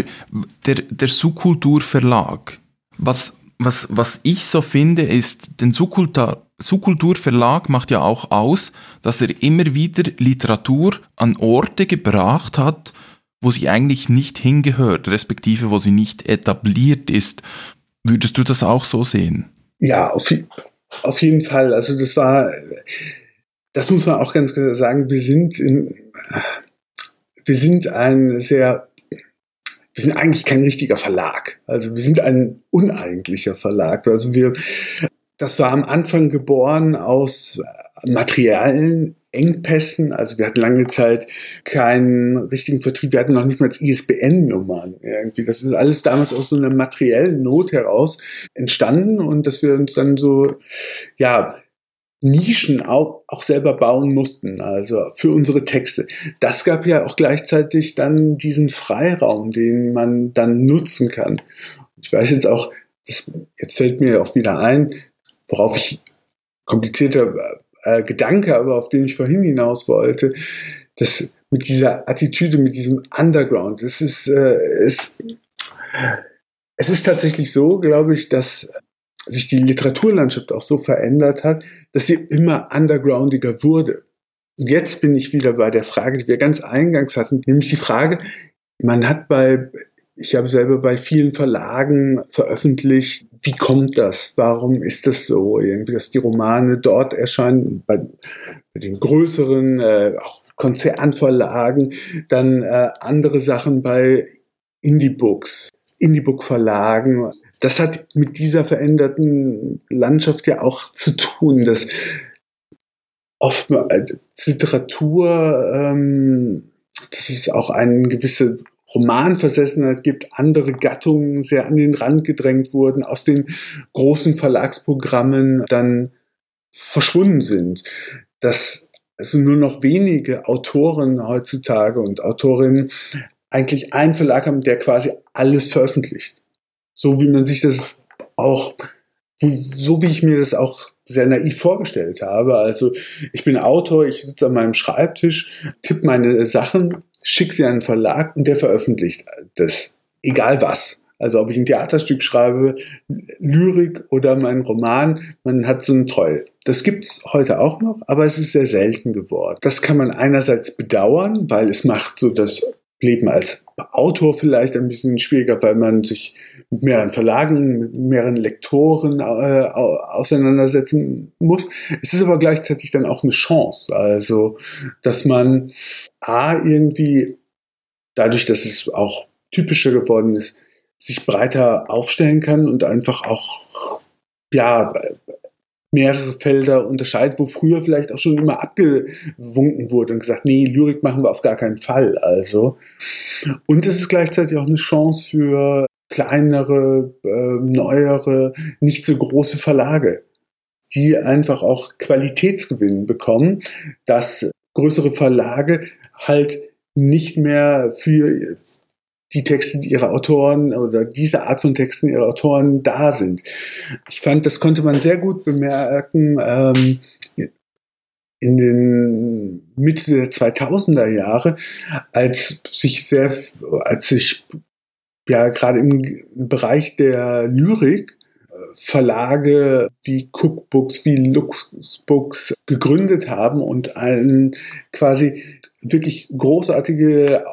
der, der Subkulturverlag, was, was, was ich so finde, ist, den Subkultur, Subkulturverlag macht ja auch aus, dass er immer wieder Literatur an Orte gebracht hat, wo sie eigentlich nicht hingehört, respektive wo sie nicht etabliert ist. Würdest du das auch so sehen? Ja, auf, auf jeden Fall. Also das war, das muss man auch ganz klar sagen, wir sind in, wir sind ein sehr, wir sind eigentlich kein richtiger Verlag. Also wir sind ein uneigentlicher Verlag. Also wir, das war am Anfang geboren aus materiellen Engpässen. Also wir hatten lange Zeit keinen richtigen Vertrieb. Wir hatten noch nicht mal ISBN-Nummern irgendwie. Das ist alles damals aus so einer materiellen Not heraus entstanden und dass wir uns dann so, ja, Nischen auch, auch selber bauen mussten, also für unsere Texte. Das gab ja auch gleichzeitig dann diesen Freiraum, den man dann nutzen kann. Ich weiß jetzt auch, das, jetzt fällt mir auch wieder ein, worauf ich komplizierter äh, Gedanke, aber auf den ich vorhin hinaus wollte, dass mit dieser Attitüde, mit diesem Underground, das ist, äh, es, es ist tatsächlich so, glaube ich, dass sich die Literaturlandschaft auch so verändert hat, dass sie immer undergroundiger wurde. Und jetzt bin ich wieder bei der Frage, die wir ganz eingangs hatten, nämlich die Frage, man hat bei ich habe selber bei vielen Verlagen veröffentlicht. Wie kommt das? Warum ist das so? Irgendwie, dass die Romane dort erscheinen, bei, bei den größeren, äh, auch Konzernverlagen, dann äh, andere Sachen bei Indie-Books, Indie-Book-Verlagen. Das hat mit dieser veränderten Landschaft ja auch zu tun, dass oft äh, Literatur, ähm, das ist auch eine gewisse Romanversessenheit gibt, andere Gattungen sehr an den Rand gedrängt wurden, aus den großen Verlagsprogrammen dann verschwunden sind. Dass also nur noch wenige Autoren heutzutage und Autorinnen eigentlich einen Verlag haben, der quasi alles veröffentlicht. So wie man sich das auch, so wie ich mir das auch sehr naiv vorgestellt habe. Also ich bin Autor, ich sitze an meinem Schreibtisch, tippe meine Sachen schick sie an einen Verlag und der veröffentlicht das. Egal was. Also ob ich ein Theaterstück schreibe, Lyrik oder meinen Roman, man hat so eine Treue. Das gibt's heute auch noch, aber es ist sehr selten geworden. Das kann man einerseits bedauern, weil es macht so das Leben als Autor vielleicht ein bisschen schwieriger, weil man sich mit mehreren Verlagen, mit mehreren Lektoren äh, auseinandersetzen muss. Es ist aber gleichzeitig dann auch eine Chance. Also, dass man A irgendwie dadurch, dass es auch typischer geworden ist, sich breiter aufstellen kann und einfach auch ja mehrere Felder unterscheidet, wo früher vielleicht auch schon immer abgewunken wurde und gesagt, nee, Lyrik machen wir auf gar keinen Fall. Also und es ist gleichzeitig auch eine Chance für kleinere, äh, neuere, nicht so große Verlage, die einfach auch Qualitätsgewinn bekommen, dass größere Verlage halt nicht mehr für die Texte ihrer Autoren oder diese Art von Texten ihrer Autoren da sind. Ich fand, das konnte man sehr gut bemerken ähm, in den Mitte der 2000er Jahre, als sich sehr, als sich ja gerade im, im Bereich der Lyrik Verlage wie Cookbooks, wie Luxbooks gegründet haben und einen quasi wirklich großartige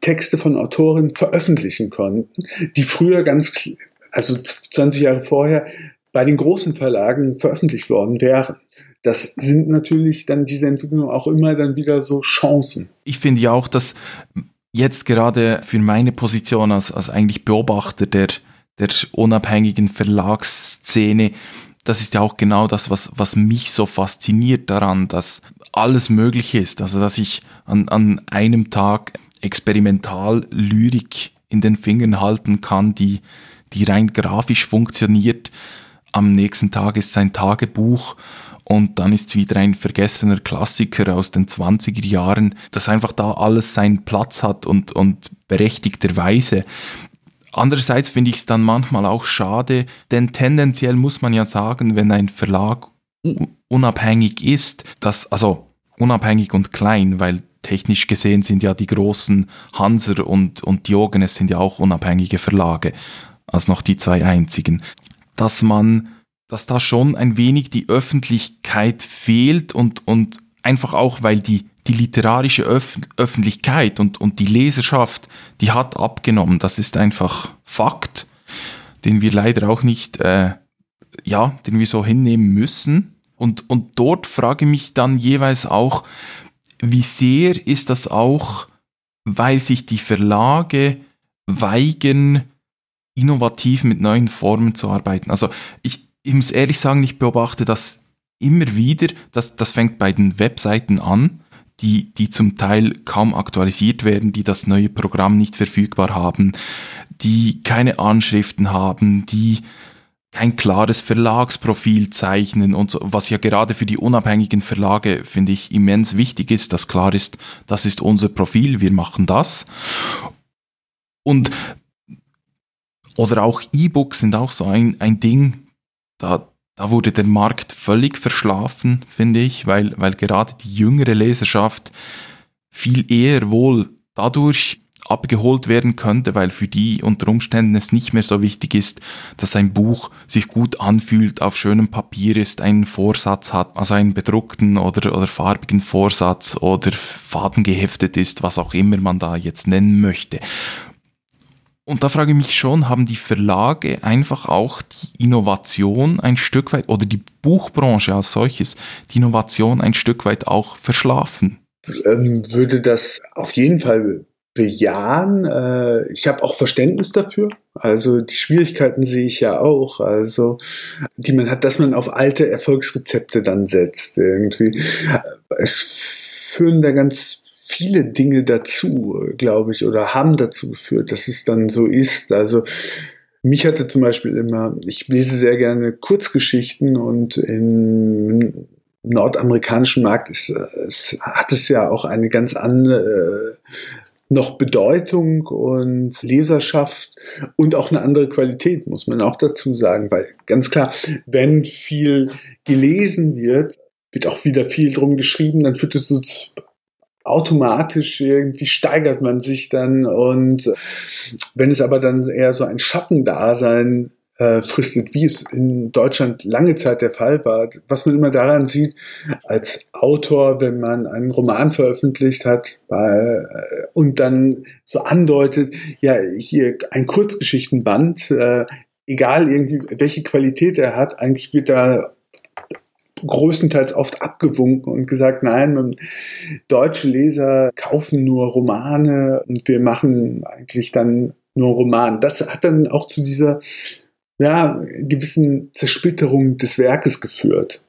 Texte von Autoren veröffentlichen konnten, die früher ganz, also 20 Jahre vorher bei den großen Verlagen veröffentlicht worden wären. Das sind natürlich dann diese Entwicklungen auch immer dann wieder so Chancen. Ich finde ja auch, dass jetzt gerade für meine Position als, als eigentlich Beobachter der, der unabhängigen Verlagsszene, das ist ja auch genau das, was, was mich so fasziniert daran, dass alles möglich ist. Also, dass ich an, an einem Tag Experimentallyrik in den Fingern halten kann, die, die rein grafisch funktioniert, am nächsten Tag ist sein Tagebuch und dann ist es wieder ein vergessener Klassiker aus den 20er Jahren, dass einfach da alles seinen Platz hat und, und berechtigterweise. Andererseits finde ich es dann manchmal auch schade, denn tendenziell muss man ja sagen, wenn ein Verlag unabhängig ist, dass, also unabhängig und klein, weil technisch gesehen sind ja die großen Hanser und, und Diogenes sind ja auch unabhängige Verlage, als noch die zwei einzigen, dass man, dass da schon ein wenig die Öffentlichkeit fehlt und, und einfach auch, weil die, die literarische Öf Öffentlichkeit und, und die Leserschaft, die hat abgenommen. Das ist einfach Fakt, den wir leider auch nicht, äh, ja, den wir so hinnehmen müssen. Und, und dort frage ich mich dann jeweils auch, wie sehr ist das auch, weil sich die Verlage weigern, innovativ mit neuen Formen zu arbeiten. Also ich, ich muss ehrlich sagen, ich beobachte das immer wieder, das, das fängt bei den Webseiten an, die, die zum Teil kaum aktualisiert werden, die das neue Programm nicht verfügbar haben, die keine Anschriften haben, die kein klares Verlagsprofil zeichnen und so, was ja gerade für die unabhängigen Verlage, finde ich, immens wichtig ist, dass klar ist, das ist unser Profil, wir machen das. Und oder auch E-Books sind auch so ein, ein Ding, da, da wurde der Markt völlig verschlafen, finde ich, weil, weil gerade die jüngere Leserschaft viel eher wohl dadurch abgeholt werden könnte, weil für die unter Umständen es nicht mehr so wichtig ist, dass ein Buch sich gut anfühlt, auf schönem Papier ist, einen Vorsatz hat, also einen bedruckten oder, oder farbigen Vorsatz oder fadengeheftet ist, was auch immer man da jetzt nennen möchte. Und da frage ich mich schon, haben die Verlage einfach auch die Innovation ein Stück weit oder die Buchbranche als solches, die Innovation ein Stück weit auch verschlafen? Ähm, würde das auf jeden Fall bejahen. Äh, ich habe auch Verständnis dafür. Also die Schwierigkeiten sehe ich ja auch. Also die man hat, dass man auf alte Erfolgsrezepte dann setzt irgendwie. Es führen da ganz viele Dinge dazu, glaube ich, oder haben dazu geführt, dass es dann so ist. Also mich hatte zum Beispiel immer, ich lese sehr gerne Kurzgeschichten und in nordamerikanischen Markt ist, es hat es ja auch eine ganz andere noch Bedeutung und Leserschaft und auch eine andere Qualität, muss man auch dazu sagen, weil ganz klar, wenn viel gelesen wird, wird auch wieder viel drum geschrieben, dann führt es so automatisch irgendwie steigert man sich dann und wenn es aber dann eher so ein Schattendasein äh, fristet, wie es in Deutschland lange Zeit der Fall war. Was man immer daran sieht, als Autor, wenn man einen Roman veröffentlicht hat äh, und dann so andeutet, ja, hier ein Kurzgeschichtenband, äh, egal irgendwie, welche Qualität er hat, eigentlich wird da größtenteils oft abgewunken und gesagt, nein, deutsche Leser kaufen nur Romane und wir machen eigentlich dann nur Roman. Das hat dann auch zu dieser ja, gewissen Zersplitterung des Werkes geführt.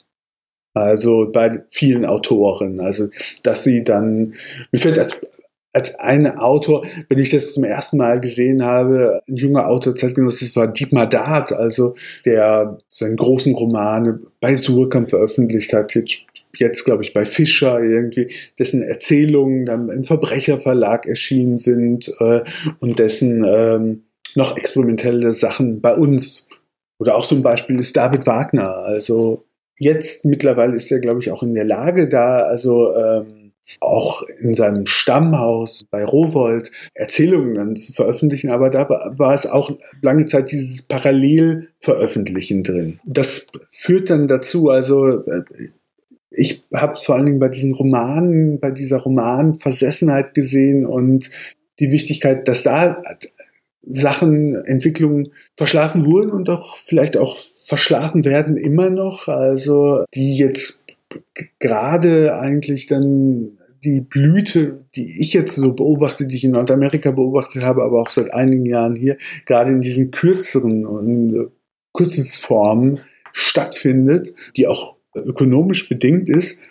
Also bei vielen Autoren. Also, dass sie dann, mir fällt als, als ein Autor, wenn ich das zum ersten Mal gesehen habe, ein junger Autor Zeitgenosse, war Dietmar Dart, also der seinen großen Roman bei Surkamp veröffentlicht hat, jetzt, jetzt glaube ich bei Fischer irgendwie, dessen Erzählungen dann im Verbrecherverlag erschienen sind äh, und dessen ähm, noch experimentelle Sachen bei uns. Oder auch so ein Beispiel ist David Wagner. Also jetzt mittlerweile ist er, glaube ich, auch in der Lage, da also ähm, auch in seinem Stammhaus bei Rowold Erzählungen dann zu veröffentlichen, aber da war es auch lange Zeit dieses Parallelveröffentlichen drin. Das führt dann dazu, also äh, ich habe es vor allen Dingen bei diesen Romanen, bei dieser Romanversessenheit gesehen und die Wichtigkeit, dass da Sachen, Entwicklungen verschlafen wurden und auch vielleicht auch verschlafen werden immer noch. Also die jetzt gerade eigentlich dann die Blüte, die ich jetzt so beobachte, die ich in Nordamerika beobachtet habe, aber auch seit einigen Jahren hier, gerade in diesen kürzeren und Kurzesformen stattfindet, die auch ökonomisch bedingt ist,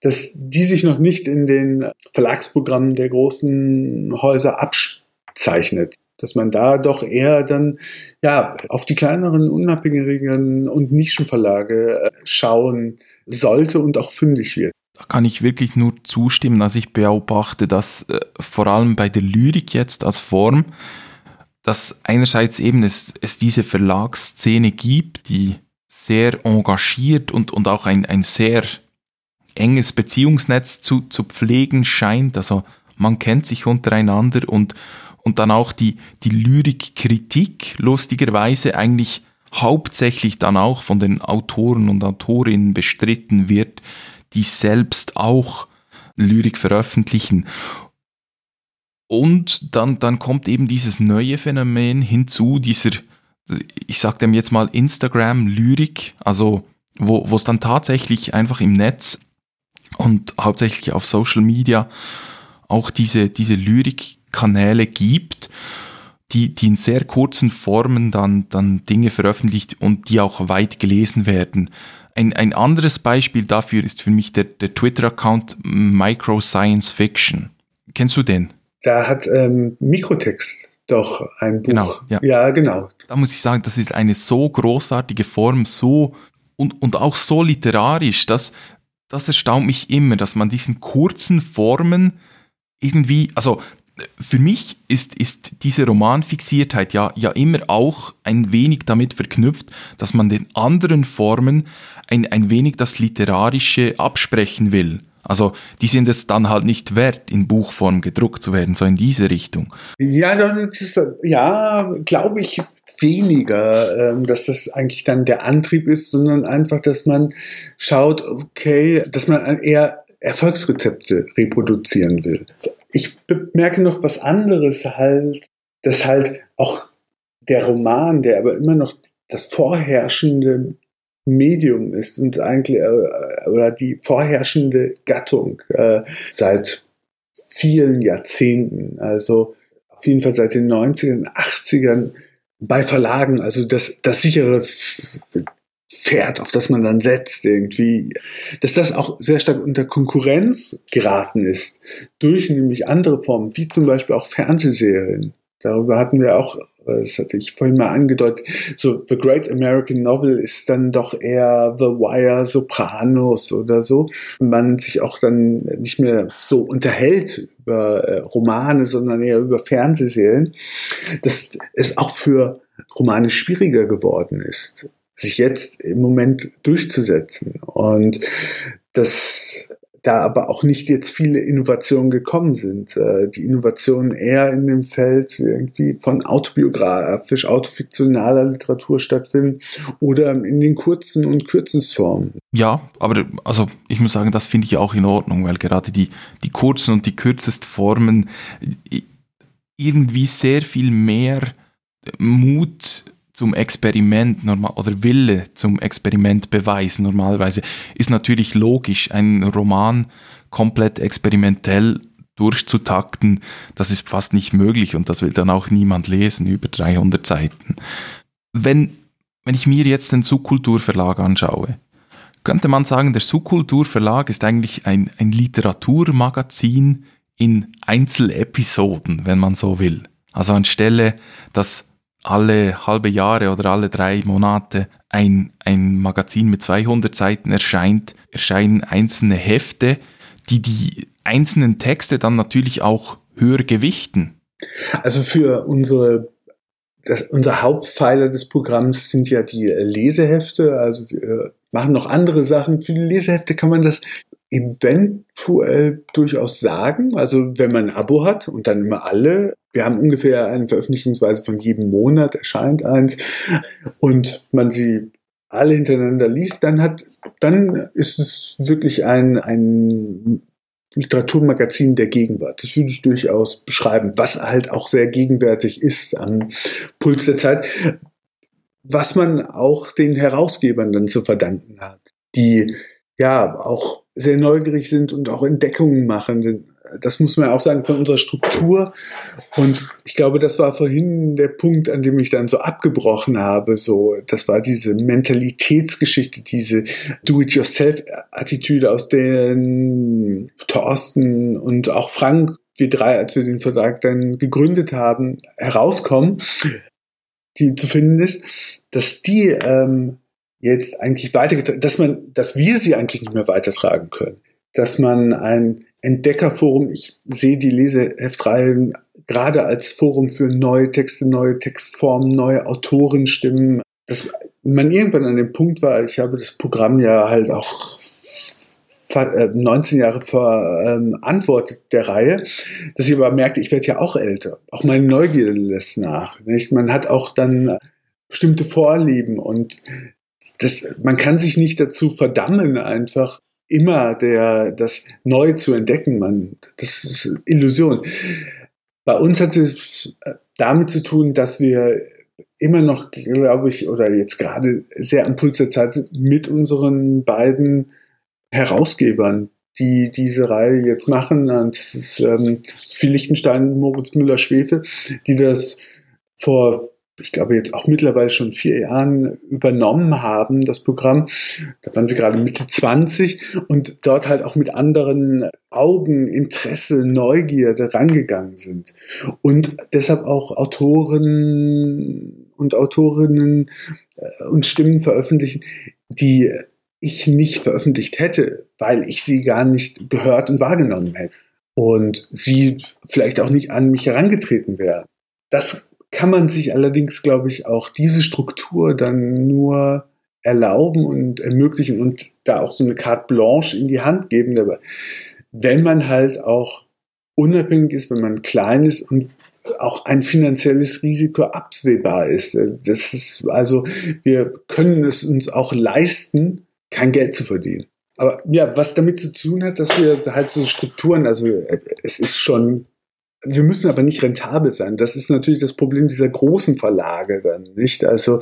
dass die sich noch nicht in den Verlagsprogrammen der großen Häuser abzeichnet. dass man da doch eher dann ja auf die kleineren, unabhängigen und Nischenverlage äh, schauen sollte und auch fündig wird. Da kann ich wirklich nur zustimmen. Also ich beobachte das äh, vor allem bei der Lyrik jetzt als Form, dass einerseits eben es, es diese Verlagsszene gibt, die sehr engagiert und, und auch ein, ein sehr enges Beziehungsnetz zu, zu pflegen scheint. Also man kennt sich untereinander und, und dann auch die, die Lyrikkritik lustigerweise eigentlich hauptsächlich dann auch von den Autoren und Autorinnen bestritten wird, die selbst auch Lyrik veröffentlichen. Und dann, dann kommt eben dieses neue Phänomen hinzu, dieser, ich sag dem jetzt mal Instagram-Lyrik, also wo es dann tatsächlich einfach im Netz und hauptsächlich auf Social Media auch diese, diese Lyrikkanäle gibt, die, die in sehr kurzen Formen dann, dann Dinge veröffentlicht und die auch weit gelesen werden. Ein, ein anderes Beispiel dafür ist für mich der, der Twitter-Account Micro Science Fiction. Kennst du den? Da hat ähm, Mikrotext doch ein Buch. Genau, ja. ja, genau. Da muss ich sagen, das ist eine so großartige Form, so und, und auch so literarisch, dass das erstaunt mich immer, dass man diesen kurzen Formen irgendwie, also für mich ist, ist diese Romanfixiertheit ja, ja immer auch ein wenig damit verknüpft, dass man den anderen Formen ein, ein wenig das Literarische absprechen will. Also die sind es dann halt nicht wert, in Buchform gedruckt zu werden, so in diese Richtung. Ja, ja, glaube ich weniger, ähm, dass das eigentlich dann der Antrieb ist, sondern einfach, dass man schaut, okay, dass man eher Erfolgsrezepte reproduzieren will. Ich bemerke noch was anderes halt, dass halt auch der Roman, der aber immer noch das vorherrschende Medium ist und eigentlich äh, oder die vorherrschende Gattung äh, seit vielen Jahrzehnten, also auf jeden Fall seit den 90ern, 80ern bei Verlagen, also das, das sichere Pferd, auf das man dann setzt irgendwie, dass das auch sehr stark unter Konkurrenz geraten ist durch nämlich andere Formen, wie zum Beispiel auch Fernsehserien. Darüber hatten wir auch, das hatte ich vorhin mal angedeutet, so The Great American Novel ist dann doch eher The Wire, Sopranos oder so. Man sich auch dann nicht mehr so unterhält über äh, Romane, sondern eher über Fernsehserien, dass es auch für Romane schwieriger geworden ist sich jetzt im Moment durchzusetzen. Und das da aber auch nicht jetzt viele Innovationen gekommen sind. Äh, die Innovationen eher in dem Feld irgendwie von autobiografisch, autofiktionaler Literatur stattfinden oder in den kurzen und Kürzensformen. Ja, aber also ich muss sagen, das finde ich auch in Ordnung, weil gerade die, die kurzen und die kürzest Formen irgendwie sehr viel mehr Mut zum Experiment normal oder Wille zum Experiment beweisen normalerweise ist natürlich logisch ein Roman komplett experimentell durchzutakten das ist fast nicht möglich und das will dann auch niemand lesen über 300 Seiten. Wenn wenn ich mir jetzt den Subkulturverlag anschaue könnte man sagen der Subkulturverlag ist eigentlich ein ein Literaturmagazin in Einzelepisoden wenn man so will. Also anstelle dass alle halbe Jahre oder alle drei Monate ein, ein Magazin mit 200 Seiten erscheint, erscheinen einzelne Hefte, die die einzelnen Texte dann natürlich auch höher gewichten. Also für unsere das, unser Hauptpfeiler des Programms sind ja die Lesehefte. Also wir machen noch andere Sachen. Für die Lesehefte kann man das eventuell durchaus sagen. Also wenn man ein Abo hat und dann immer alle, wir haben ungefähr eine Veröffentlichungsweise von jedem Monat erscheint eins und man sie alle hintereinander liest, dann hat, dann ist es wirklich ein, ein Literaturmagazin der Gegenwart. Das würde ich durchaus beschreiben, was halt auch sehr gegenwärtig ist am Puls der Zeit, was man auch den Herausgebern dann zu verdanken hat, die ja auch sehr neugierig sind und auch Entdeckungen machen. Das muss man auch sagen von unserer Struktur. Und ich glaube, das war vorhin der Punkt, an dem ich dann so abgebrochen habe. So, das war diese Mentalitätsgeschichte, diese Do-it-yourself-Attitüde, aus der Thorsten und auch Frank wir drei, als wir den Verlag dann gegründet haben, herauskommen, die zu finden ist, dass die ähm, jetzt eigentlich weitergetragen, dass man, dass wir sie eigentlich nicht mehr weitertragen können. Dass man ein Entdeckerforum, ich sehe die Leseheftreihen gerade als Forum für neue Texte, neue Textformen, neue Autorenstimmen, dass man irgendwann an dem Punkt war, ich habe das Programm ja halt auch 19 äh, Jahre verantwortet der Reihe, dass ich aber merkte, ich werde ja auch älter. Auch meine Neugierde lässt nach. Nicht? Man hat auch dann bestimmte Vorlieben und das, man kann sich nicht dazu verdammen, einfach immer der, das neu zu entdecken. Man, das ist Illusion. Bei uns hat es damit zu tun, dass wir immer noch, glaube ich, oder jetzt gerade sehr am Puls der Zeit sind mit unseren beiden Herausgebern, die diese Reihe jetzt machen. Und das ist ähm, Sophie Lichtenstein, Moritz Müller-Schwefel, die das vor ich glaube, jetzt auch mittlerweile schon vier Jahren übernommen haben, das Programm. Da waren sie gerade Mitte 20 und dort halt auch mit anderen Augen, Interesse, Neugierde rangegangen sind. Und deshalb auch Autoren und Autorinnen äh, und Stimmen veröffentlichen, die ich nicht veröffentlicht hätte, weil ich sie gar nicht gehört und wahrgenommen hätte. Und sie vielleicht auch nicht an mich herangetreten wäre. Das kann man sich allerdings, glaube ich, auch diese Struktur dann nur erlauben und ermöglichen und da auch so eine Carte Blanche in die Hand geben. Aber wenn man halt auch unabhängig ist, wenn man klein ist und auch ein finanzielles Risiko absehbar ist. Das ist also, wir können es uns auch leisten, kein Geld zu verdienen. Aber ja, was damit zu tun hat, dass wir halt so Strukturen, also es ist schon wir müssen aber nicht rentabel sein. Das ist natürlich das Problem dieser großen Verlage dann, nicht? Also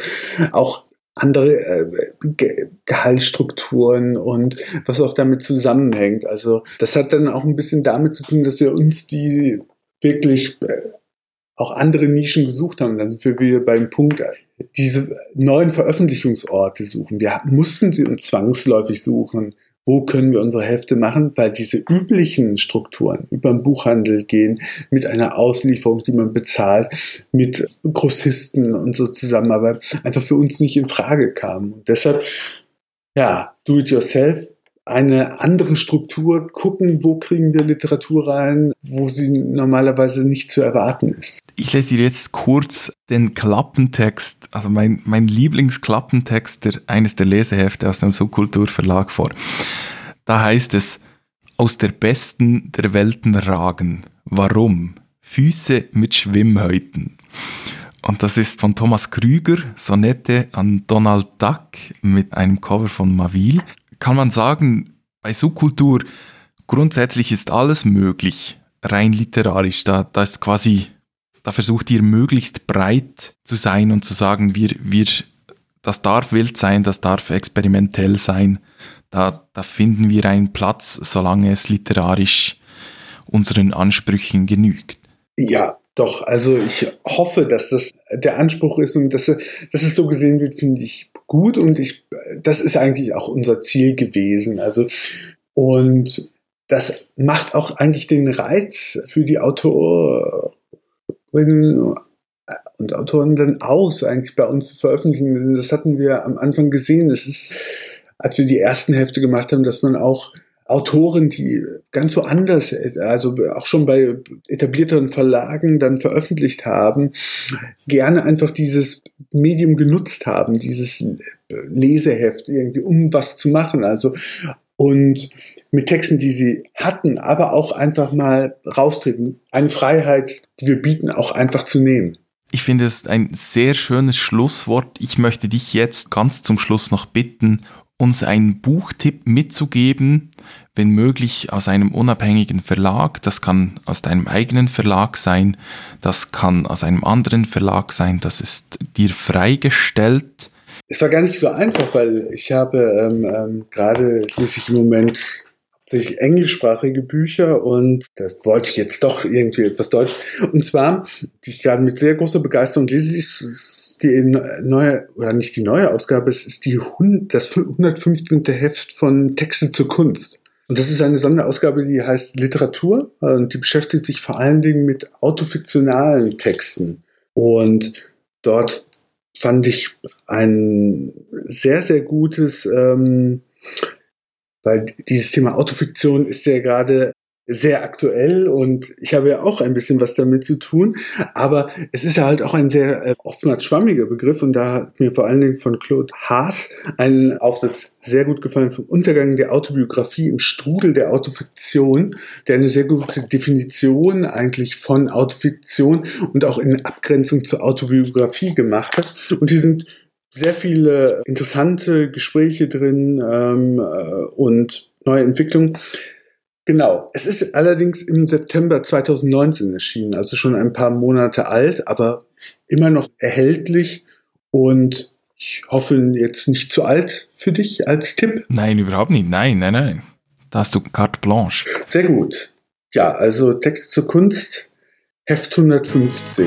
auch andere äh, Ge Gehaltsstrukturen und was auch damit zusammenhängt. Also das hat dann auch ein bisschen damit zu tun, dass wir uns die wirklich äh, auch andere Nischen gesucht haben. Dann sind wir wieder beim Punkt, diese neuen Veröffentlichungsorte suchen. Wir mussten sie uns zwangsläufig suchen wo können wir unsere Hefte machen, weil diese üblichen Strukturen über den Buchhandel gehen, mit einer Auslieferung, die man bezahlt, mit Grossisten und so zusammenarbeit, einfach für uns nicht in Frage kamen. Und deshalb, ja, do it yourself, eine andere Struktur, gucken, wo kriegen wir Literatur rein, wo sie normalerweise nicht zu erwarten ist. Ich lese dir jetzt kurz den Klappentext, also mein, mein Lieblingsklappentext der, eines der Lesehefte aus dem Subkulturverlag vor. Da heißt es, aus der besten der Welten ragen. Warum? Füße mit Schwimmhäuten. Und das ist von Thomas Krüger, Sonette an Donald Duck mit einem Cover von Mavil kann man sagen, bei Subkultur grundsätzlich ist alles möglich, rein literarisch. Da, da ist quasi, da versucht ihr möglichst breit zu sein und zu sagen, wir, wir, das darf wild sein, das darf experimentell sein. Da, da finden wir einen Platz, solange es literarisch unseren Ansprüchen genügt. Ja, doch, also ich hoffe, dass das der Anspruch ist und dass, dass es so gesehen wird, finde ich gut und ich, das ist eigentlich auch unser Ziel gewesen. Also, und das macht auch eigentlich den Reiz für die Autorinnen und Autoren dann aus, eigentlich bei uns zu veröffentlichen. Das hatten wir am Anfang gesehen. Es ist, als wir die ersten Hefte gemacht haben, dass man auch Autoren, die ganz woanders, also auch schon bei etablierteren Verlagen dann veröffentlicht haben, gerne einfach dieses Medium genutzt haben, dieses Leseheft irgendwie, um was zu machen. Also und mit Texten, die sie hatten, aber auch einfach mal raustreten. Eine Freiheit, die wir bieten, auch einfach zu nehmen. Ich finde es ein sehr schönes Schlusswort. Ich möchte dich jetzt ganz zum Schluss noch bitten, uns einen Buchtipp mitzugeben, wenn möglich aus einem unabhängigen Verlag. Das kann aus deinem eigenen Verlag sein, das kann aus einem anderen Verlag sein, das ist dir freigestellt. Es war gar nicht so einfach, weil ich habe ähm, ähm, gerade lese ich im Moment hauptsächlich englischsprachige Bücher und das wollte ich jetzt doch irgendwie etwas Deutsch. Und zwar, die ich gerade mit sehr großer Begeisterung lese, ist die neue, oder nicht die neue Ausgabe, es ist die, das 115. Heft von Texte zur Kunst. Und das ist eine Sonderausgabe, die heißt Literatur und die beschäftigt sich vor allen Dingen mit autofiktionalen Texten. Und dort fand ich ein sehr, sehr gutes, ähm, weil dieses Thema Autofiktion ist ja gerade sehr aktuell und ich habe ja auch ein bisschen was damit zu tun, aber es ist ja halt auch ein sehr äh, oftmals schwammiger Begriff und da hat mir vor allen Dingen von Claude Haas ein Aufsatz sehr gut gefallen vom Untergang der Autobiografie im Strudel der Autofiktion, der eine sehr gute Definition eigentlich von Autofiktion und auch in Abgrenzung zur Autobiografie gemacht hat und die sind sehr viele interessante Gespräche drin ähm, äh, und neue Entwicklungen. Genau. Es ist allerdings im September 2019 erschienen, also schon ein paar Monate alt, aber immer noch erhältlich und ich hoffe jetzt nicht zu alt für dich als Tipp. Nein, überhaupt nicht. Nein, nein, nein. Da hast du carte blanche. Sehr gut. Ja, also Text zur Kunst, Heft 115.